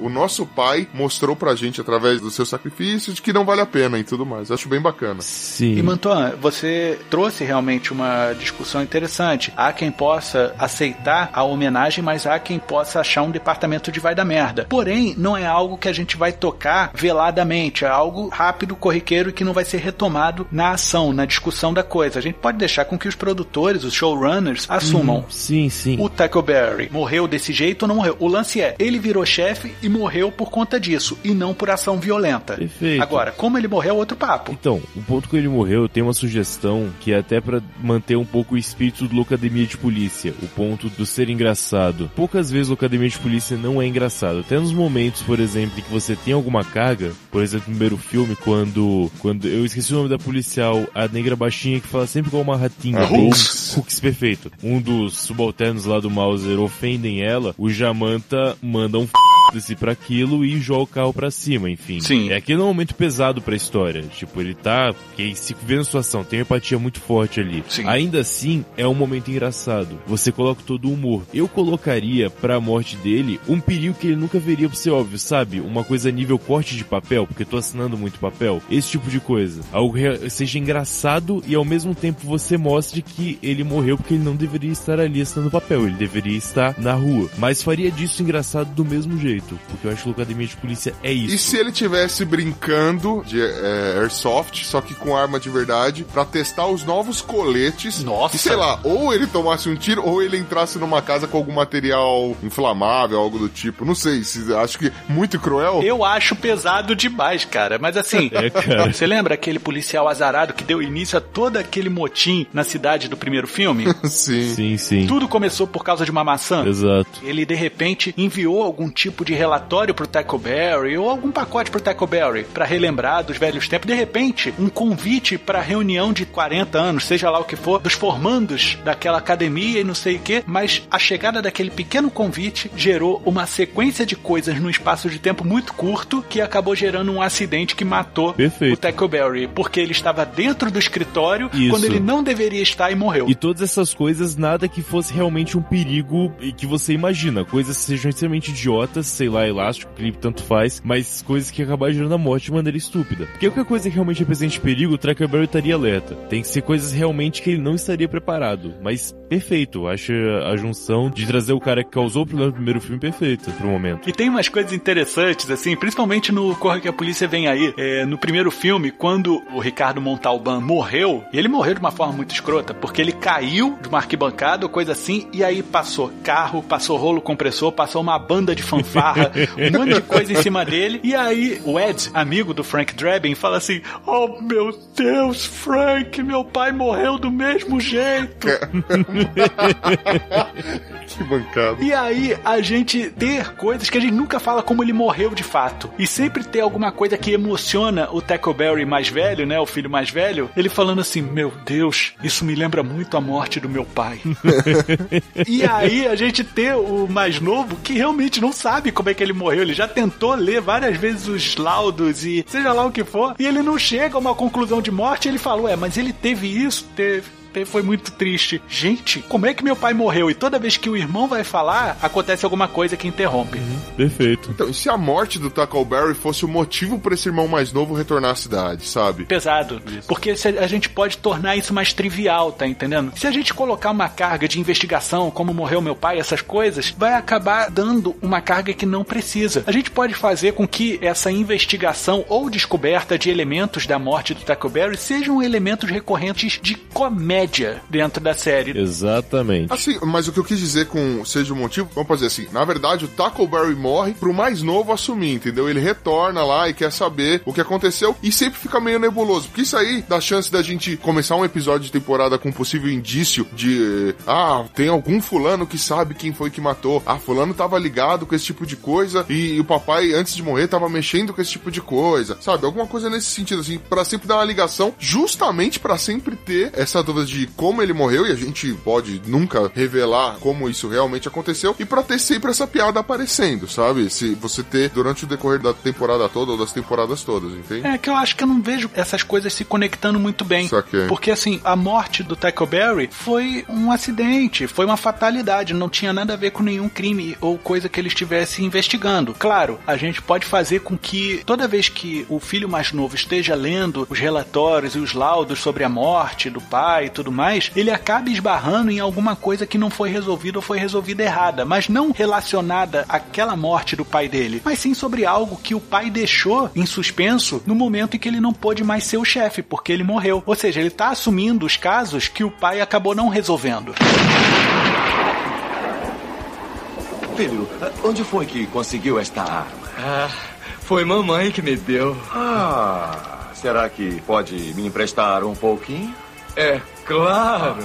o nosso pai mostrou pra gente através do seu sacrifício de que não vale a pena e tudo mais. Acho bem bacana. Sim. E Mantuan, você trouxe realmente uma discussão interessante. Há quem possa aceitar a homenagem, mas há quem possa achar um departamento de vai da merda. Porém, não é algo que a gente vai tocar veladamente, é algo rápido, corriqueiro e que não vai ser retomado na ação, na discussão da coisa. A gente pode deixar com que os produtores, os showrunners, assumam. Sim, sim. O Tackleberry morreu desse jeito ou não morreu? O lance é, ele virou chefe e morreu por conta disso, e não por ação violenta. Perfeito. Agora, como ele morreu é outro papo. Então, o ponto que ele morreu, tem uma sugestão que é até pra manter um pouco o espírito do Locademia de Polícia, o ponto do ser engraçado. Poucas vezes Locademia de Polícia não é engraçado. Até nos momentos, por exemplo, em que você tem alguma carga, por exemplo, no primeiro filme, quando quando eu esqueci o nome da policial, a negra baixinha que fala sempre com uma ratinha, A bem Hooks. Hooks perfeito. Um dos subalternos lá do Mauser ofendem ela, o Jamanta manda um f***se pra aquilo e joga o carro pra cima, enfim. Sim. É aquele é um momento pesado pra história. Tipo, ele tá. Que se vê na situação, tem uma empatia muito forte ali. Sim. Ainda assim, é um momento engraçado. Você coloca todo o humor. Eu colocaria pra morte dele um perigo que ele nunca veria pra ser óbvio, sabe? Uma coisa nível corte de papel, porque eu tô assinando muito papel. Esse tipo de coisa. Algo que seja engraçado e ao mesmo tempo você mostre que ele morreu porque ele não deveria estar ali assinando papel. Ele deveria estar na rua. Mas faria disso engraçado do mesmo jeito. Porque eu acho que o Academia de Polícia é isso. E se ele tivesse brincando de é, airsoft, só que com arma de verdade, pra testar os novos coletes? Nossa. E sei lá, ou ele tomasse um tiro, ou ele entrasse numa casa com algum material inflamável, algo do tipo. Não sei, se, acho que muito cruel. Eu acho pesado demais, cara. Mas assim, É, cara. você lembra aquele policial azarado que deu início a todo aquele motim na cidade do primeiro filme? Sim. Sim, sim. Tudo começou por causa de uma maçã. Exato. Ele de repente enviou algum tipo de relatório pro Tackleberry ou algum pacote pro Tackleberry pra relembrar dos velhos tempos. De repente, um convite pra reunião de 40 anos, seja lá o que for, dos formandos daquela academia e não sei o que, mas a chegada daquele pequeno convite gerou uma sequência de coisas num espaço de tempo muito curto que acabou gerando um acidente que matou Perfeito. o Tackleberry, porque ele estava dentro do escritório Isso. quando ele não deveria estar e morreu. E todas essas coisas, nada que fosse realmente um perigo e que você imagina. Coisas que sejam extremamente idiotas, sei lá, elástico, clipe, tanto faz, mas coisas que acabaram gerando a morte de maneira estúpida. Porque qualquer coisa que realmente represente perigo, o Trackerberry estaria alerta. Tem que ser coisas realmente que ele não estaria preparado. Mas perfeito, acho a junção de trazer o cara que causou o problema no primeiro filme perfeita pro momento. E tem umas coisas interessantes, assim, principalmente no Corre que a Polícia Vem Aí. É, no primeiro filme, quando o Ricardo Montalban morreu, e ele morreu de uma forma muito escrota, porque ele caiu de uma arquibancada ou coisa assim, e aí passou carro, passou rolo compressor, passou uma banda de fanfarra, um monte de coisa em cima dele, e aí o Ed, amigo do Frank Drebin, fala assim: Oh meu Deus, Frank, meu pai morreu do mesmo jeito. Que bancada. E aí, a gente ter coisas que a gente nunca fala como ele morreu de fato. E sempre ter alguma coisa que emociona o Tackleberry mais velho, né? O filho mais velho. Ele falando assim: Meu Deus, isso me lembra muito a morte do meu pai. e aí, a gente ter o mais novo que realmente não sabe como é que ele morreu. Ele já tentou ler várias vezes os laudos e seja lá o que for. E ele não chega a uma conclusão de morte. Ele falou: É, mas ele teve isso, teve foi muito triste. Gente, como é que meu pai morreu? E toda vez que o irmão vai falar, acontece alguma coisa que interrompe. Perfeito. Então, e se a morte do Tackleberry fosse o motivo para esse irmão mais novo retornar à cidade, sabe? Pesado. Porque se a gente pode tornar isso mais trivial, tá entendendo? Se a gente colocar uma carga de investigação, como morreu meu pai, essas coisas, vai acabar dando uma carga que não precisa. A gente pode fazer com que essa investigação ou descoberta de elementos da morte do Tackleberry sejam elementos recorrentes de comédia comédia dentro da série. Exatamente. Assim, mas o que eu quis dizer com seja o motivo, vamos fazer assim, na verdade o Tackleberry morre pro mais novo assumir, entendeu? Ele retorna lá e quer saber o que aconteceu e sempre fica meio nebuloso, porque isso aí dá chance da gente começar um episódio de temporada com um possível indício de ah, tem algum fulano que sabe quem foi que matou. Ah, fulano tava ligado com esse tipo de coisa e, e o papai antes de morrer tava mexendo com esse tipo de coisa, sabe? Alguma coisa nesse sentido assim, para sempre dar uma ligação, justamente para sempre ter essa dúvida de como ele morreu e a gente pode nunca revelar como isso realmente aconteceu e para ter sempre essa piada aparecendo, sabe? Se você ter durante o decorrer da temporada toda ou das temporadas todas, entende? É que eu acho que eu não vejo essas coisas se conectando muito bem. Saquei. Porque assim, a morte do Tackleberry foi um acidente, foi uma fatalidade, não tinha nada a ver com nenhum crime ou coisa que ele estivesse investigando. Claro, a gente pode fazer com que toda vez que o filho mais novo esteja lendo os relatórios e os laudos sobre a morte do pai e tudo mais, ele acabe esbarrando em alguma coisa que não foi resolvida ou foi resolvida errada, mas não relacionada àquela morte do pai dele, mas sim sobre algo que o pai deixou em suspenso no momento em que ele não pôde mais ser o chefe, porque ele morreu. Ou seja, ele está assumindo os casos que o pai acabou não resolvendo. Filho, onde foi que conseguiu esta arma? Ah, foi mamãe que me deu. Ah, será que pode me emprestar um pouquinho? É, claro.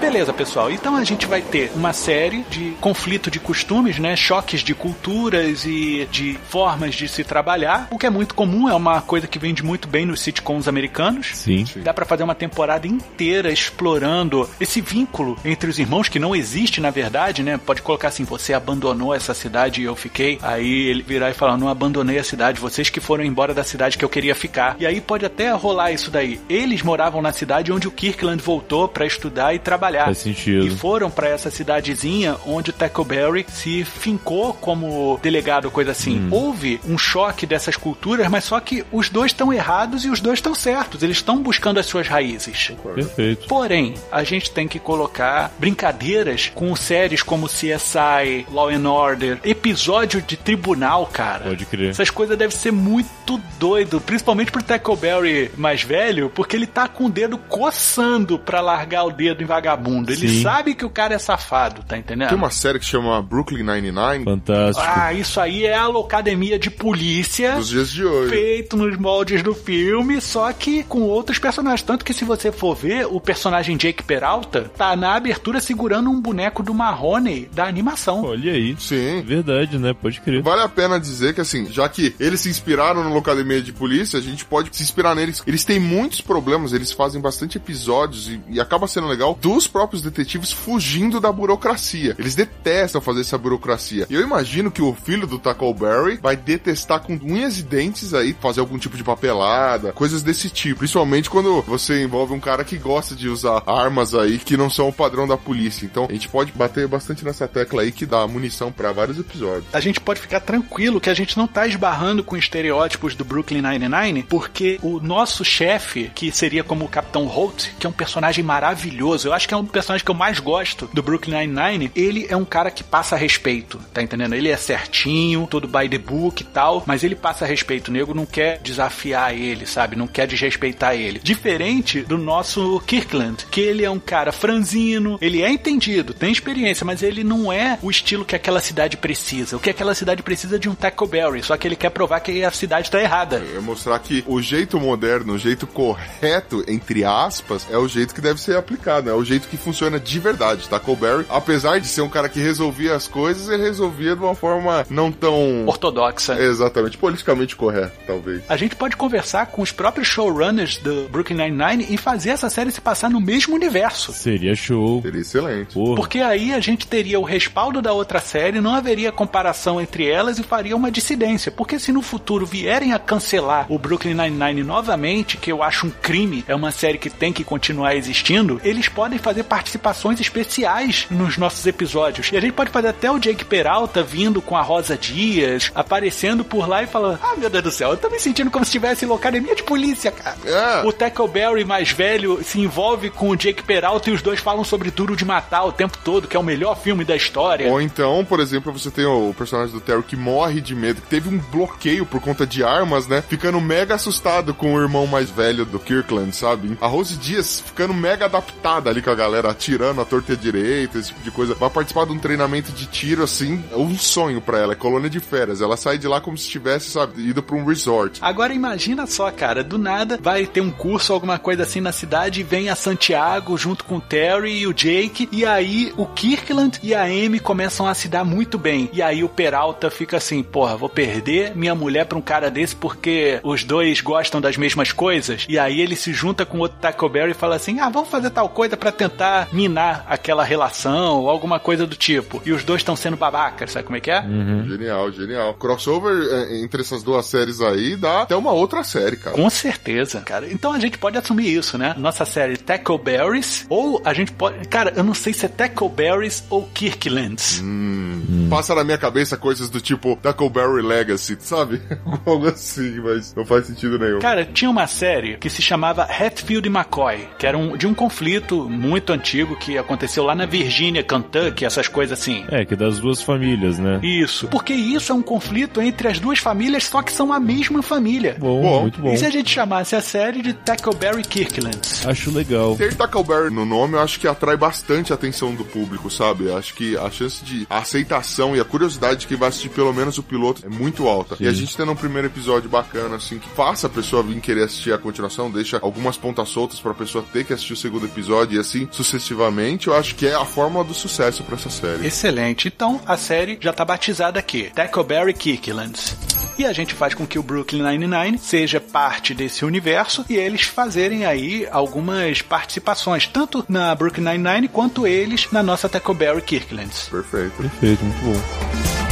Beleza, pessoal. Então a gente vai ter uma série de conflito de costumes, né? Choques de culturas e de formas de se trabalhar. O que é muito comum, é uma coisa que vende muito bem nos sitcoms americanos. Sim. Dá pra fazer uma temporada inteira explorando esse vínculo entre os irmãos que não existe na verdade, né? Pode colocar assim: você abandonou essa cidade e eu fiquei. Aí ele virar e falar: não abandonei a cidade, vocês que foram embora da cidade que eu queria ficar. E aí pode até rolar isso daí. Eles moravam na cidade onde o Kirkland voltou pra estudar e trabalhar. Faz sentido. E foram pra essa cidadezinha onde o Tackleberry se fincou como delegado, coisa assim. Hum. Houve um choque dessas culturas, mas só que os dois estão errados e os dois estão certos. Eles estão buscando as suas raízes. Perfeito. Porém, a gente tem que colocar brincadeiras com séries como CSI, Law and Order, episódio de tribunal, cara. Pode crer. Essas coisas devem ser muito doido, principalmente pro Tackleberry mais velho, porque ele tá com o dedo coçando pra largar o dedo em vagabundo. Ele Sim. sabe que o cara é safado, tá entendendo? Tem uma série que chama Brooklyn Nine-Nine Fantástico. Ah, isso aí é a Locademia de Polícia. dos dias de hoje. Feito nos moldes do filme, só que com outros personagens. Tanto que se você for ver, o personagem Jake Peralta tá na abertura segurando um boneco do Marrone da animação. Olha aí. Sim. Verdade, né? Pode crer. Vale a pena dizer que, assim, já que eles se inspiraram no Locademia de Polícia, a gente pode se inspirar neles. Eles têm muitos problemas, eles fazem bastante episódios e, e acaba sendo legal dos próprios detetives fugindo da burocracia. Eles detestam fazer essa burocracia. E eu imagino que o filho do Tackleberry vai detestar com unhas e dentes aí fazer algum tipo de papelada, coisas desse tipo. Principalmente quando você envolve um cara que gosta de usar armas aí que não são o padrão da polícia. Então a gente pode bater bastante nessa tecla aí que dá munição pra vários episódios. A gente pode ficar tranquilo que a gente não tá esbarrando com estereótipos do Brooklyn Nine-Nine, porque o nosso chefe, que seria como o Capitão Holt, que é um personagem maravilhoso, eu acho que é um personagem que eu mais gosto do Brooklyn Nine-Nine, ele é um cara que passa respeito, tá entendendo? Ele é certinho, todo by the book e tal, mas ele passa respeito. O nego não quer desafiar ele, sabe? Não quer desrespeitar ele. Diferente do nosso Kirkland, que ele é um cara franzino, ele é entendido, tem experiência, mas ele não é o estilo que aquela cidade precisa. O que aquela cidade precisa é de um Tackleberry, só que ele quer provar que a cidade tá errada. É mostrar que o jeito moderno, o jeito correto, entre aspas, é o jeito que deve ser aplicado, é o jeito que funciona de verdade. Tackleberry, apesar de ser um cara que resolvia as coisas, ele resolvia de uma forma não tão... Ortodoxa. Exatamente, politicamente correto, talvez. A gente pode conversar com os próprios showrunners do Brooklyn Nine-Nine e fazer essa série se passar no mesmo universo. Seria show. Seria excelente. Porra. Porque aí a gente teria o respaldo da outra série, não haveria comparação entre elas e faria uma dissidência. Porque se no futuro vierem a cancelar o Brooklyn Nine-Nine novamente, que eu acho um crime, é uma série que tem que continuar existindo, eles podem fazer fazer participações especiais nos nossos episódios. E a gente pode fazer até o Jake Peralta vindo com a Rosa Dias, aparecendo por lá e falando: Ah, meu Deus do céu, eu tô me sentindo como se estivesse em locademia de polícia, cara. É. O Tackleberry mais velho se envolve com o Jake Peralta e os dois falam sobre Duro de Matar o tempo todo, que é o melhor filme da história. Ou então, por exemplo, você tem o personagem do Terry que morre de medo, que teve um bloqueio por conta de armas, né? Ficando mega assustado com o irmão mais velho do Kirkland, sabe? A Rose Dias ficando mega adaptada ali com a galera, atirando a torta direita, esse tipo de coisa. Vai participar de um treinamento de tiro, assim, é um sonho pra ela, é colônia de férias. Ela sai de lá como se tivesse, sabe, ido pra um resort. Agora imagina só, cara, do nada vai ter um curso, alguma coisa assim na cidade, vem a Santiago junto com o Terry e o Jake, e aí o Kirkland e a Amy começam a se dar muito bem. E aí o Peralta fica assim, porra, vou perder minha mulher pra um cara desse porque os dois gostam das mesmas coisas. E aí ele se junta com outro Tackleberry e fala assim, ah, vamos fazer tal coisa pra tentar minar aquela relação ou alguma coisa do tipo. E os dois estão sendo babacas, sabe como é que é? Genial, genial. Crossover é, entre essas duas séries aí dá até uma outra série, cara. Com certeza, cara. Então a gente pode assumir isso, né? Nossa série Tackleberries, ou a gente pode. Cara, eu não sei se é Tackleberries ou Kirklands. Passa na minha cabeça coisas do tipo Tackleberry Legacy, sabe? Algo assim, mas não faz sentido nenhum. Cara, tinha uma série que se chamava Hatfield e McCoy, que era um, de um conflito muito antigo que aconteceu lá na Virgínia, Kentucky, essas coisas assim. É, que é das duas famílias, né? Isso. Porque isso é um conflito entre as duas famílias, só que são a mesma família. Bom, Bom. muito bom. E se a gente chamasse a série de Tackleberry Kirklands? Acho legal. Ter Tackleberry no nome, eu acho que atrai bastante a atenção do público, sabe? Eu Acho que a chance de aceitação e a curiosidade que vai assistir pelo menos o piloto é muito alta. E a gente tendo um primeiro episódio bacana, assim, que faça a pessoa vir querer assistir a continuação, deixa algumas pontas soltas pra pessoa ter que assistir o segundo episódio e assim sucessivamente, eu acho que é a fórmula do sucesso pra essa série. Excelente. Então a série já tá batizada aqui, Tackleberry Kirklands. E a gente faz com que o Brooklyn Nine-Nine seja parte desse universo e eles fazerem aí algumas participações, tanto na Brooklyn Nine-Nine quanto eles na nossa Tackleberry Kirklands. Perfeito. Perfeito, muito bom.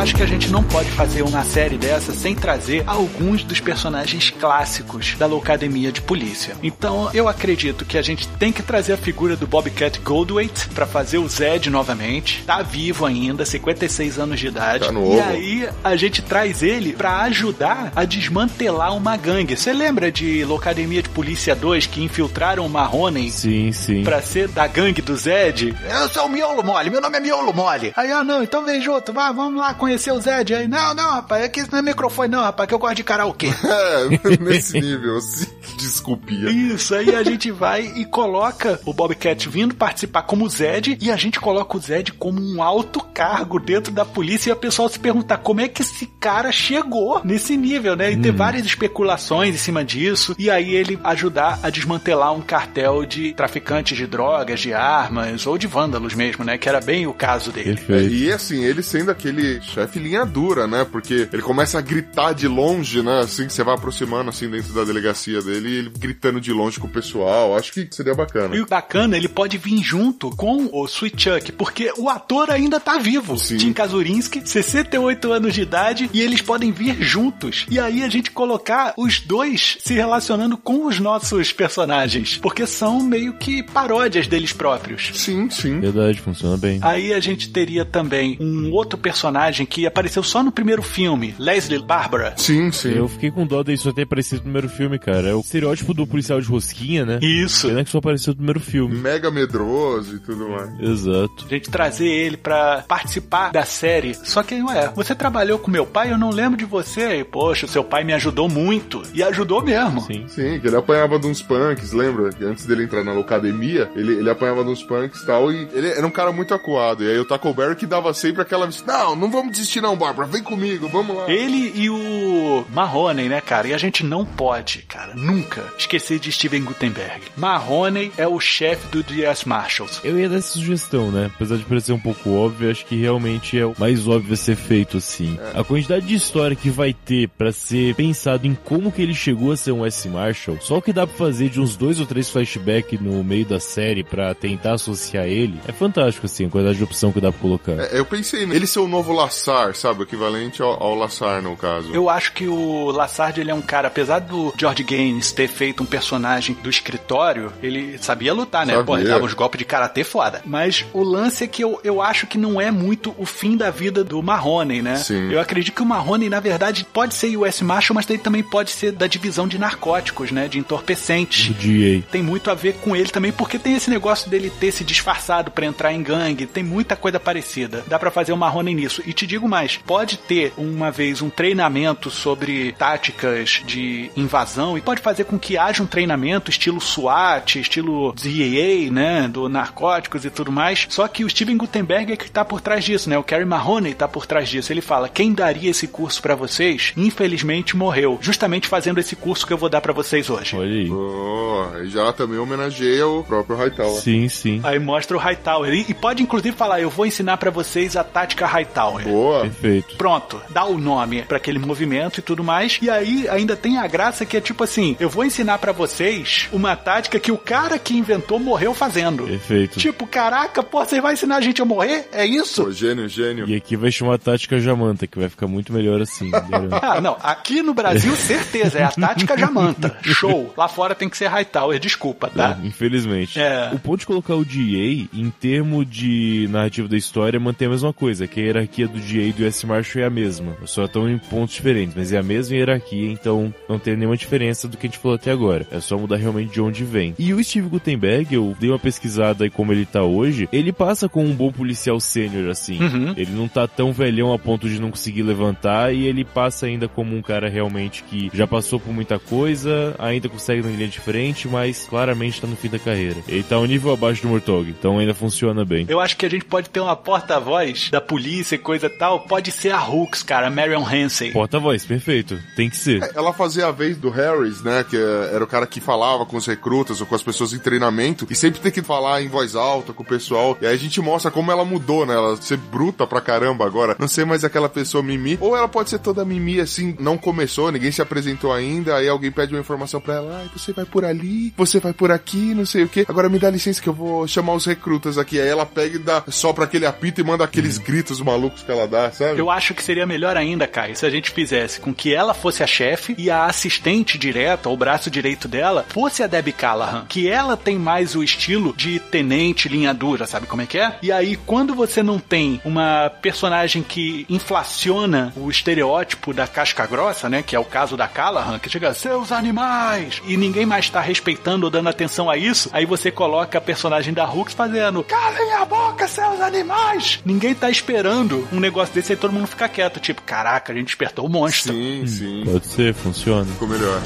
Acho que a gente não pode fazer uma série dessa sem trazer alguns dos personagens clássicos da Loucademia de Polícia. Então, eu acredito que a gente tem que trazer a figura do Bobcat Goldthwait pra fazer o Zed novamente. Tá vivo ainda, 56 anos de idade. Tá e aí a gente traz ele pra ajudar a desmantelar uma gangue. Você lembra de Loucademia de Polícia 2 que infiltraram o Marrone Sim, sim. pra ser da gangue do Zed. Eu sou o Miolo Mole, meu nome é Miolo Mole. Aí, ah, não, então vem junto, vai, vamos lá conhecer o Zed. Aí, não, não, rapaz, aqui isso não é microfone, não, rapaz, que eu gosto de karaokê. É, nesse nível, assim, desculpia. Isso, aí a gente vai e coloca o Bobcat vindo participar como Zed e a gente coloca o Zed como um alto cargo dentro da polícia e a pessoa se perguntar como é que esse cara chegou nesse nível, né? E ter várias especulações em cima disso e aí ele ajudar a desmantelar um cartel de traficantes de drogas, de armas ou de vândalos mesmo, né? Que era bem o caso dele. É, Perfeito. e assim, ele sendo aquele chefe linha dura, né? Porque ele começa a gritar de longe, né? Assim que você vai aproximando assim dentro da delegacia dele, e ele gritando de longe com o pessoal. Acho que seria bacana. E o bacana, ele pode vir junto com o Sweet Chuck, porque o ator ainda tá vivo. Sim. Tim Kazurinsky, 68 anos de idade, e eles podem vir juntos. E aí a gente colocar os dois se relacionando com os nossos personagens, porque são meio que paródias deles próprios. Sim, sim. Verdade, funciona bem. Aí a gente teria também um outro personagem que apareceu só no primeiro filme, Leslie Barbara. Sim, sim. Eu fiquei com dó disso até aparecer no primeiro filme, cara. É o estereótipo do policial de rosquinha, né? Isso. Pena que só apareceu no primeiro filme. Mega medroso e tudo mais. Exato. A gente trazer ele pra participar da série. Só que não é. Você trabalhou com meu pai, eu não lembro de você. E, poxa, seu pai me ajudou muito. E ajudou mesmo. Sim. Sim, que ele apanhava de uns punks, lembra? Que antes dele entrar na academia, ele, ele apanhava de uns punks e tal, e ele era um cara muito acuado. E aí o Taco Berry que dava sempre aquela... Não, não vamos desistir não, Bárbara, vem comigo, vamos lá. Ele e o Mahoney, né, cara? E a gente não pode, cara, nunca esquecer de Steven Gutenberg. Mahoney é o chefe do DS Marshals. Eu ia dar essa sugestão, né? Apesar de parecer um pouco óbvio, acho que realmente é o mais óbvio a ser feito assim. A quantidade de história que vai ter pra ser pensado em como que ele chegou a ser um S. Marshall, só o que dá pra fazer de uns dois ou três flashbacks no meio da série pra tentar associar ele, é fantástico, assim, a quantidade de opção que dá pra colocar. É, eu pensei nele ser o novo Lassar, sabe? O equivalente ao, ao Lassar, no caso. Eu acho que o Lassard, ele é um cara, apesar do George Gaines ter feito um personagem do escritório, ele sabia lutar, né? Sabia. Pô, ele dava uns golpes de karatê foda. Mas o lance é que eu, eu acho que não é muito o fim da vida do Marrone, né? Sim. Eu acredito que o Marrone, na verdade, pode ser US Marshal, mas ele também pode ser da divisão de narcóticos, né? De entorpecentes. Do DA. Tem muito a ver com ele também, porque tem esse negócio dele ter se disfarçado pra entrar em gangue, tem muita coisa parecida. Dá pra fazer o Marrone nisso. E te digo mais, pode ter uma vez um treinamento sobre táticas de invasão e pode fazer com que haja um treinamento estilo SWAT, estilo DEA, né, do narcóticos e tudo mais. Só que o Steven Gutenberg é que tá por trás disso, né? O Kerry Mahoney tá por trás disso. Ele fala: "Quem daria esse curso pra vocês, infelizmente morreu, justamente fazendo esse curso que eu vou dar pra vocês hoje". Olha aí. Oh, já também homenageia o próprio Hightower. Sim, sim. Aí mostra o Hightower e e pode inclusive falar: "Eu vou ensinar pra vocês a tática Hightower". Boa. Perfeito. Pronto, dá o nome pra aquele movimento e tudo mais. E aí ainda tem a graça que é tipo assim: eu vou ensinar pra vocês uma tática que o cara que inventou morreu fazendo. Perfeito. Tipo, caraca, pô, você vai ensinar a gente a morrer? É isso? Pô, gênio, gênio. E aqui vai chamar tática Jamanta, que vai ficar muito melhor assim. Ah, não. Aqui no Brasil, certeza. É a tática Jamanta. Show. Lá fora tem que ser Hightower. Desculpa, tá? É, infelizmente. É. O ponto de colocar o DA, em termo de narrativa da história, mantém a mesma coisa, que a hierarquia do DA e do S. Marshall é a mesma. Só estão em pontos diferentes, mas é a mesma hierarquia, então não tem nenhuma diferença do que a gente falou até agora. É só mudar realmente de onde vem. E o Steve Gutenberg, eu dei uma pesquisada aí como ele tá hoje, ele passa com um bom policial sênior, assim. Uhum. Ele não tá tão velhão a ponto de não conseguir levantar e ele passa ainda como um cara realmente que já passou por muita coisa, ainda consegue na linha de frente, mas claramente tá no fim da carreira. Ele tá um nível abaixo do Murtog, então ainda funciona bem. Eu acho que a gente pode ter uma porta-voz da polícia e coisa tal. Pode ser a Hooks, cara, a Marion Hansen. Porta-voz, perfeito. Tem que ser. Ela fazia a vez do Harris, né? Que é- era o cara que falava com os recrutas ou com as pessoas em treinamento e sempre tem que falar em voz alta com o pessoal. E aí a gente mostra como ela mudou, né? Ela ser bruta pra caramba agora. Não ser mais aquela pessoa mimi. Ou ela pode ser toda mimi assim, não começou, ninguém se apresentou ainda. Aí alguém pede uma informação pra ela. Ai, você vai por ali, você vai por aqui, não sei o que. Agora me dá licença que eu vou chamar os recrutas aqui. Aí ela pega e dá só pra aquele apito e manda aqueles gritos malucos que ela sabe? Eu acho que seria melhor ainda, Kai, se a gente fizesse com que ela fosse a chefe e a assistente direta, ou braço direito dela, fosse a Debbie Callahan. Que ela tem mais o estilo de tenente linha dura, sabe como é que é? E aí, quando você não tem uma personagem que inflaciona o estereótipo da casca grossa, né? Que é o caso da Callahan, que chega, seus animais! E ninguém mais tá respeitando ou dando atenção a isso, aí você coloca a personagem da Hooks fazendo, calem a boca, seus animais! Ninguém tá esperando um negócio desse e todo mundo fica quieto, tipo, caraca, a gente despertou o monstro. Sim, sim. Pode ser, funciona. Ficou melhor.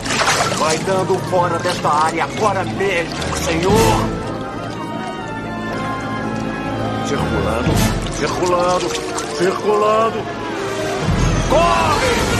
Vai dando fora desta área agora mesmo, senhor! Circulando, circulando, circulando.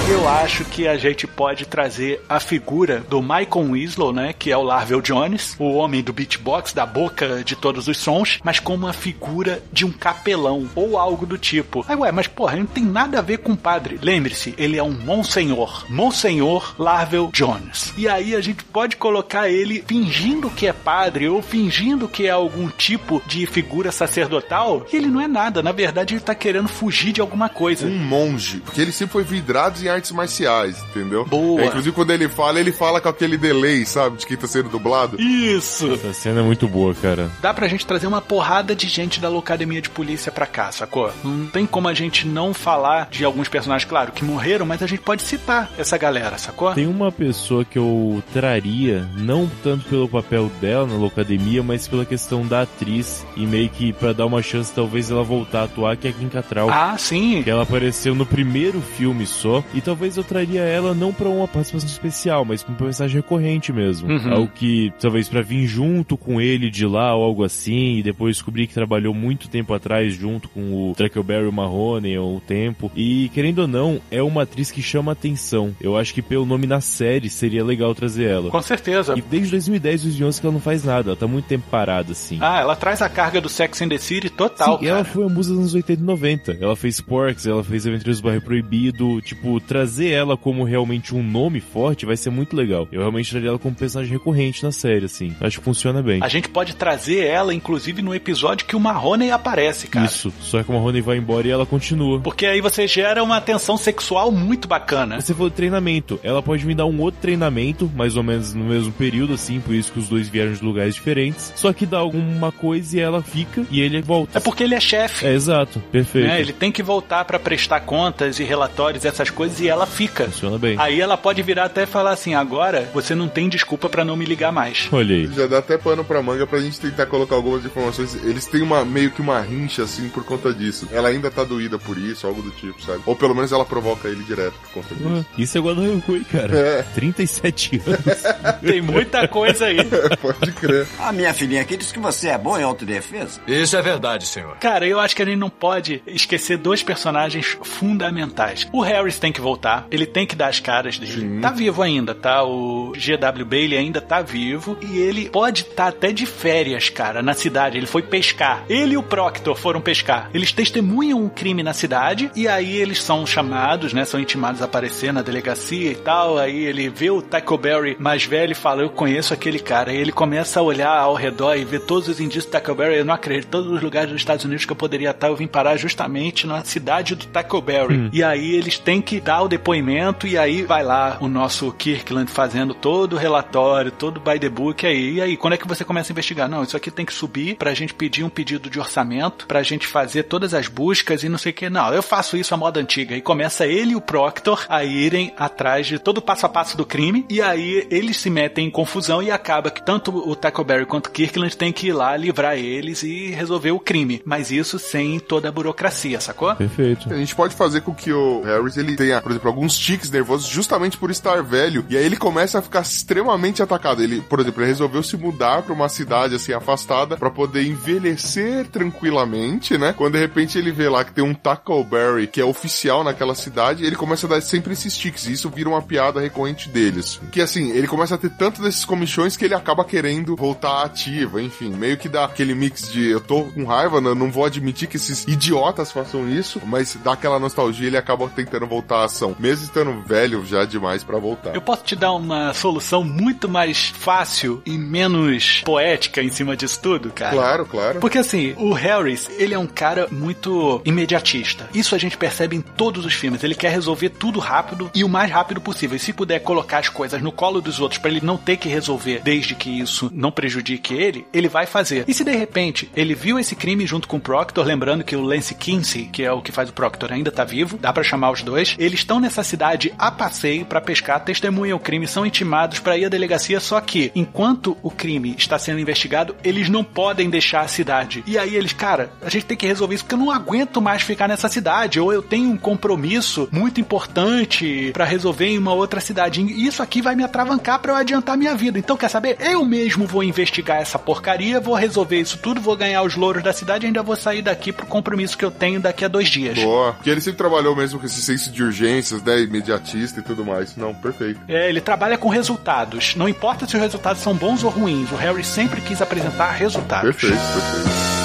Eu acho que a gente pode trazer a figura do Michael Winslow, né? Que é o Larvel Jones, o homem do beatbox, da boca de todos os sons, mas como uma figura de um capelão ou algo do tipo. Aí, ué, mas porra, não tem nada a ver com padre. Lembre-se, ele é um Monsenhor. Monsenhor Larvel Jones. E aí a gente pode colocar ele fingindo que é padre ou fingindo que é algum tipo de figura sacerdotal. E ele não é nada. Na verdade, ele tá querendo fugir de alguma coisa. um monge, porque ele sempre foi vidrado em artes marciais, entendeu? Boa. É, inclusive quando ele fala, ele fala com aquele delay, sabe, de quem tá sendo dublado. Isso! Essa cena é muito boa, cara. Dá pra gente trazer uma porrada de gente da Locademia de Polícia pra cá, sacou? Não tem como a gente não falar de alguns personagens, claro, que morreram, mas a gente pode citar essa galera, sacou? Tem uma pessoa que eu traria, não tanto pelo papel dela na Locademia, mas pela questão da atriz e meio que pra dar uma chance talvez ela voltar a atuar, que é a Kim Cattrall. Ah, sim. Que ela apareceu no primeiro filme só, e talvez eu traria ela não pra uma participação especial, mas pra uma mensagem recorrente mesmo. Uhum. Algo que, talvez pra vir junto com ele de lá ou algo assim, e depois descobrir que trabalhou muito tempo atrás junto com o Truckleberry Mahoney ou o tempo. E, querendo ou não, é uma atriz que chama atenção. Eu acho que pelo nome na série seria legal trazer ela. Com certeza. E desde 2010, 2011 que ela não faz nada, ela tá muito tempo parada, assim. Ah, ela traz a carga do Sex and the City total, Sim, ela foi a musa dos anos 80 e 90. Ela fez Porks, ela fez Aventureiros do Bairro Proibido. Tipo, trazer ela como realmente um nome forte vai ser muito legal. Eu realmente traria ela como personagem recorrente na série, assim. Acho que funciona bem. A gente pode trazer ela, inclusive, no episódio que o Marrone aparece, cara. Isso. Só que a Marrone vai embora e ela continua. Porque aí você gera uma tensão sexual muito bacana. Você falou treinamento. Ela pode me dar um outro treinamento, mais ou menos no mesmo período, assim, por isso que os dois vieram de lugares diferentes. Só que dá alguma coisa e ela fica e ele volta. É porque ele é chefe. É, exato. Perfeito. né? Ele tem que voltar pra prestar contas e relatórios, essas coisas, e ela fica. Funciona bem. Aí ela pode virar até e falar assim: agora você não tem desculpa pra não me ligar mais. Olha aí. Já dá até pano pra manga pra gente tentar colocar algumas informações. Eles têm uma meio que uma rincha assim por conta disso. Ela ainda tá doída por isso, algo do tipo, sabe? Ou pelo menos ela provoca ele direto por conta disso. Ah, Isso é Guadalupe, cara. É. 37 anos. Tem muita coisa aí. Pode crer. A minha filhinha aqui disse que você é bom em autodefesa. Isso é verdade, senhor. Cara, eu acho que a gente não pode esquecer dois personagens fundamentais. O Harris tem que voltar, ele tem que dar as caras dele. Tá vivo ainda, tá? O GW Bailey ainda tá vivo e ele pode estar até de férias, cara, na cidade. Ele foi pescar. Ele e o Proctor foram pescar. Eles testemunham um crime na cidade e aí eles são chamados, né? São intimados a aparecer na delegacia e tal. Aí ele vê o Tackleberry mais velho e fala: Eu conheço aquele cara. E ele começa a olhar ao redor e ver todos os indícios do Tackleberry. Eu não acredito, todos os lugares dos Estados Unidos que eu poderia estar, eu vim parar justamente na cidade do Tackleberry. E aí eles têm que dar o depoimento e aí vai lá o nosso Kirkland fazendo todo o relatório, todo o by the book aí. E aí, quando é que você começa a investigar? Não, isso aqui tem que subir pra gente pedir um pedido de orçamento, pra gente fazer todas as buscas e não sei o que. Não, eu faço isso à moda antiga. E começa ele e o Proctor a irem atrás de todo o passo a passo do crime. E aí eles se metem em confusão e acaba que tanto o Tackleberry quanto o Kirkland tem que ir lá livrar eles e resolver o crime. Mas isso sem toda a burocracia, sacou? Perfeito. A gente pode fazer com que o Harris ele tenha, por exemplo, alguns tiques nervosos justamente por estar velho. E aí ele começa a ficar extremamente atacado. Ele, por exemplo, ele resolveu se mudar pra uma cidade assim afastada pra poder envelhecer tranquilamente, né? Quando de repente ele vê lá que tem um Tackleberry que é oficial naquela cidade, ele começa a dar sempre esses tiques. E isso vira uma piada recorrente deles. Que assim, ele começa a ter tanto desses comichões que ele acaba querendo voltar ativa. Enfim, meio que dá aquele mix de eu tô com raiva, não vou admitir que esses idiotas façam isso, mas dá aquela nostalgia ele acaba tentando voltar ação, mesmo estando velho já demais pra voltar. Eu posso te dar uma solução muito mais fácil e menos poética em cima disso tudo, cara? Claro, claro. Porque assim, o Harris, ele é um cara muito imediatista. Isso a gente percebe em todos os filmes. Ele quer resolver tudo rápido e o mais rápido possível. E se puder colocar as coisas no colo dos outros pra ele não ter que resolver desde que isso não prejudique ele, ele vai fazer. E se de repente ele viu esse crime junto com o Proctor, lembrando que o Lance Kinsey, que é o que faz o Proctor, ainda tá vivo, dá pra chamar os dois, eles estão nessa cidade a passeio pra pescar, testemunham o crime, são intimados pra ir à delegacia, só que enquanto o crime está sendo investigado, eles não podem deixar a cidade. E aí eles, cara, a gente tem que resolver isso porque eu não aguento mais ficar nessa cidade, ou eu tenho um compromisso muito importante pra resolver em uma outra cidade. E isso aqui vai me atravancar pra eu adiantar minha vida. Então, quer saber? Eu mesmo vou investigar essa porcaria, vou resolver isso tudo, vou ganhar os louros da cidade e ainda vou sair daqui pro compromisso que eu tenho daqui a dois dias. Boa. Porque ele sempre trabalhou mesmo com esse senso de urgências, né? Imediatista e tudo mais. Não, perfeito. É, ele trabalha com resultados. Não importa se os resultados são bons ou ruins, o Harry sempre quis apresentar resultados. Perfeito, perfeito.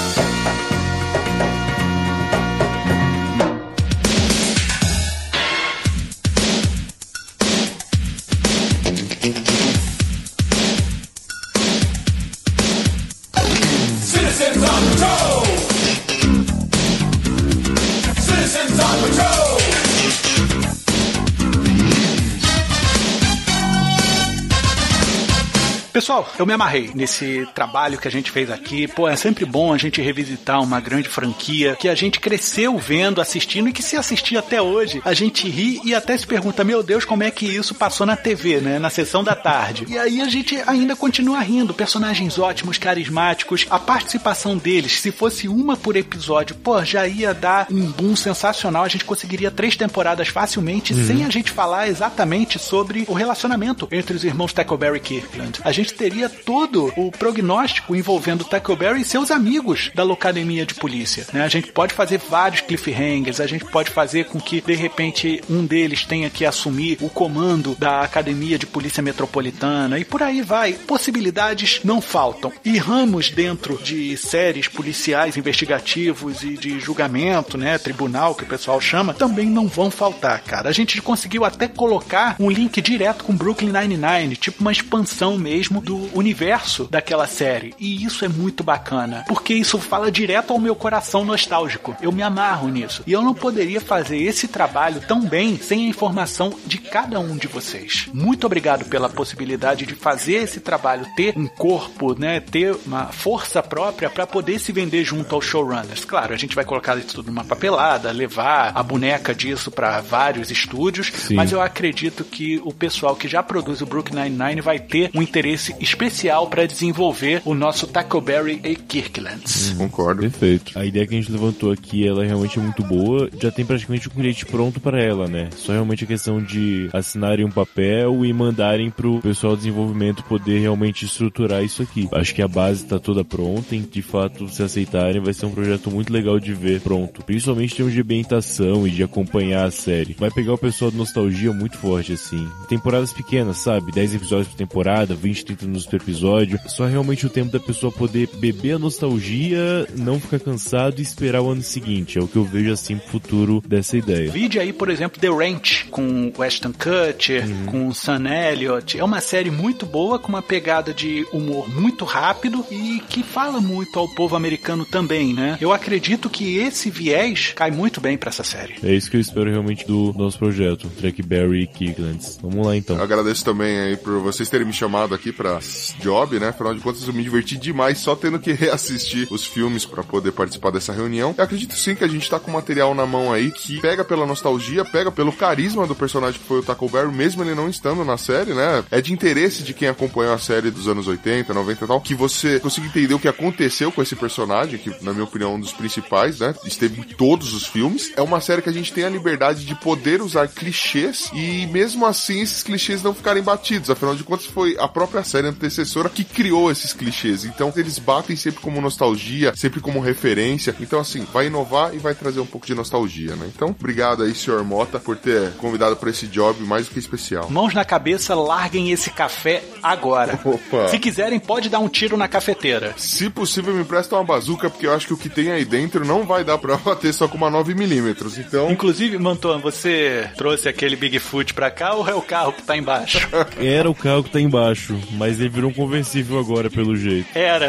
Pessoal, eu me amarrei nesse trabalho que a gente fez aqui. Pô, é sempre bom a gente revisitar uma grande franquia que a gente cresceu vendo, assistindo e que se assistir até hoje, a gente ri e até se pergunta, meu Deus, como é que isso passou na TV, né? Na sessão da tarde. E aí a gente ainda continua rindo. Personagens ótimos, carismáticos. A participação deles, se fosse uma por episódio, pô, já ia dar um boom sensacional. A gente conseguiria três temporadas facilmente Uhum. sem a gente falar exatamente sobre o relacionamento entre os irmãos Tackleberry e Kirkland. A gente teria todo o prognóstico envolvendo Tackleberry e seus amigos da locademia de polícia. Né? A gente pode fazer vários cliffhangers, a gente pode fazer com que de repente um deles tenha que assumir o comando da academia de polícia metropolitana e por aí vai. Possibilidades não faltam. E ramos dentro de séries policiais investigativos e de julgamento, né, tribunal que o pessoal chama, também não vão faltar, cara. A gente conseguiu até colocar um link direto com Brooklyn Nine-Nine, tipo uma expansão mesmo do universo daquela série. E isso é muito bacana, porque isso fala direto ao meu coração nostálgico. Eu me amarro nisso. E eu não poderia fazer esse trabalho tão bem sem a informação de cada um de vocês. Muito obrigado pela possibilidade de fazer esse trabalho ter um corpo, né, ter uma força própria para poder se vender junto aos showrunners. Claro, a gente vai colocar isso tudo numa papelada, levar a boneca disso para vários estúdios, Sim. mas eu acredito que o pessoal que já produz o Brooklyn Nine-Nine vai ter um interesse especial para desenvolver o nosso Tackleberry e Kirklands. Concordo. Perfeito. A ideia que a gente levantou aqui, ela realmente é muito boa. Já tem praticamente um cliente pronto para ela, né? Só realmente a questão de assinarem um papel e mandarem pro pessoal de desenvolvimento poder realmente estruturar isso aqui. Acho que a base tá toda pronta, e de fato, se aceitarem, vai ser um projeto muito legal de ver pronto. Principalmente em termos de ambientação e de acompanhar a série. Vai pegar o pessoal de nostalgia muito forte, assim. Temporadas pequenas, sabe? 10 episódios por temporada, 20, 30 minutos por episódio. Só realmente o tempo da pessoa poder beber a nostalgia, não ficar cansado e esperar o ano seguinte. É o que eu vejo assim pro futuro dessa ideia. Vide aí, por exemplo, The Ranch, com o Ashton Kutcher, com o Sam Elliott. É uma série muito boa, com uma pegada de humor muito rápido e que fala muito ao povo americano também, né? Eu acredito que esse viés cai muito bem pra essa série. É isso que eu espero realmente do nosso projeto, Trackberry e Kicklands. Vamos lá então. Eu agradeço também aí por vocês terem me chamado aqui pra job, né? Afinal de contas, eu me diverti demais só tendo que reassistir os filmes pra poder participar dessa reunião. Eu acredito sim que a gente tá com material na mão aí que pega pela nostalgia, pega pelo carisma do personagem que foi o Tackleberry, mesmo ele não estando na série, né? É de interesse de quem acompanhou a série dos anos 80, 90 e tal, que você consiga entender o que aconteceu com esse personagem, que na minha opinião é um dos principais, né? Esteve em todos os filmes. É uma série que a gente tem a liberdade de poder usar clichês e mesmo assim esses clichês não ficarem batidos. Afinal de contas, foi a própria série antecessora que criou esses clichês. Então eles batem sempre como nostalgia, sempre como referência. Então, assim, vai inovar e vai trazer um pouco de nostalgia, né? Então, obrigado aí, senhor Mota, por ter convidado para esse job mais do que especial. Mãos na cabeça, larguem esse café agora. Opa. Se quiserem, pode dar um tiro na cafeteira. Se possível, me empresta uma bazuca, porque eu acho que o que tem aí dentro não vai dar pra bater só com uma 9mm. Então, Inclusive, Manton, você trouxe aquele Bigfoot pra cá ou é o carro que tá embaixo? Era o carro que tá embaixo, mas ele virou um conversível agora, pelo jeito. Era.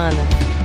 semana.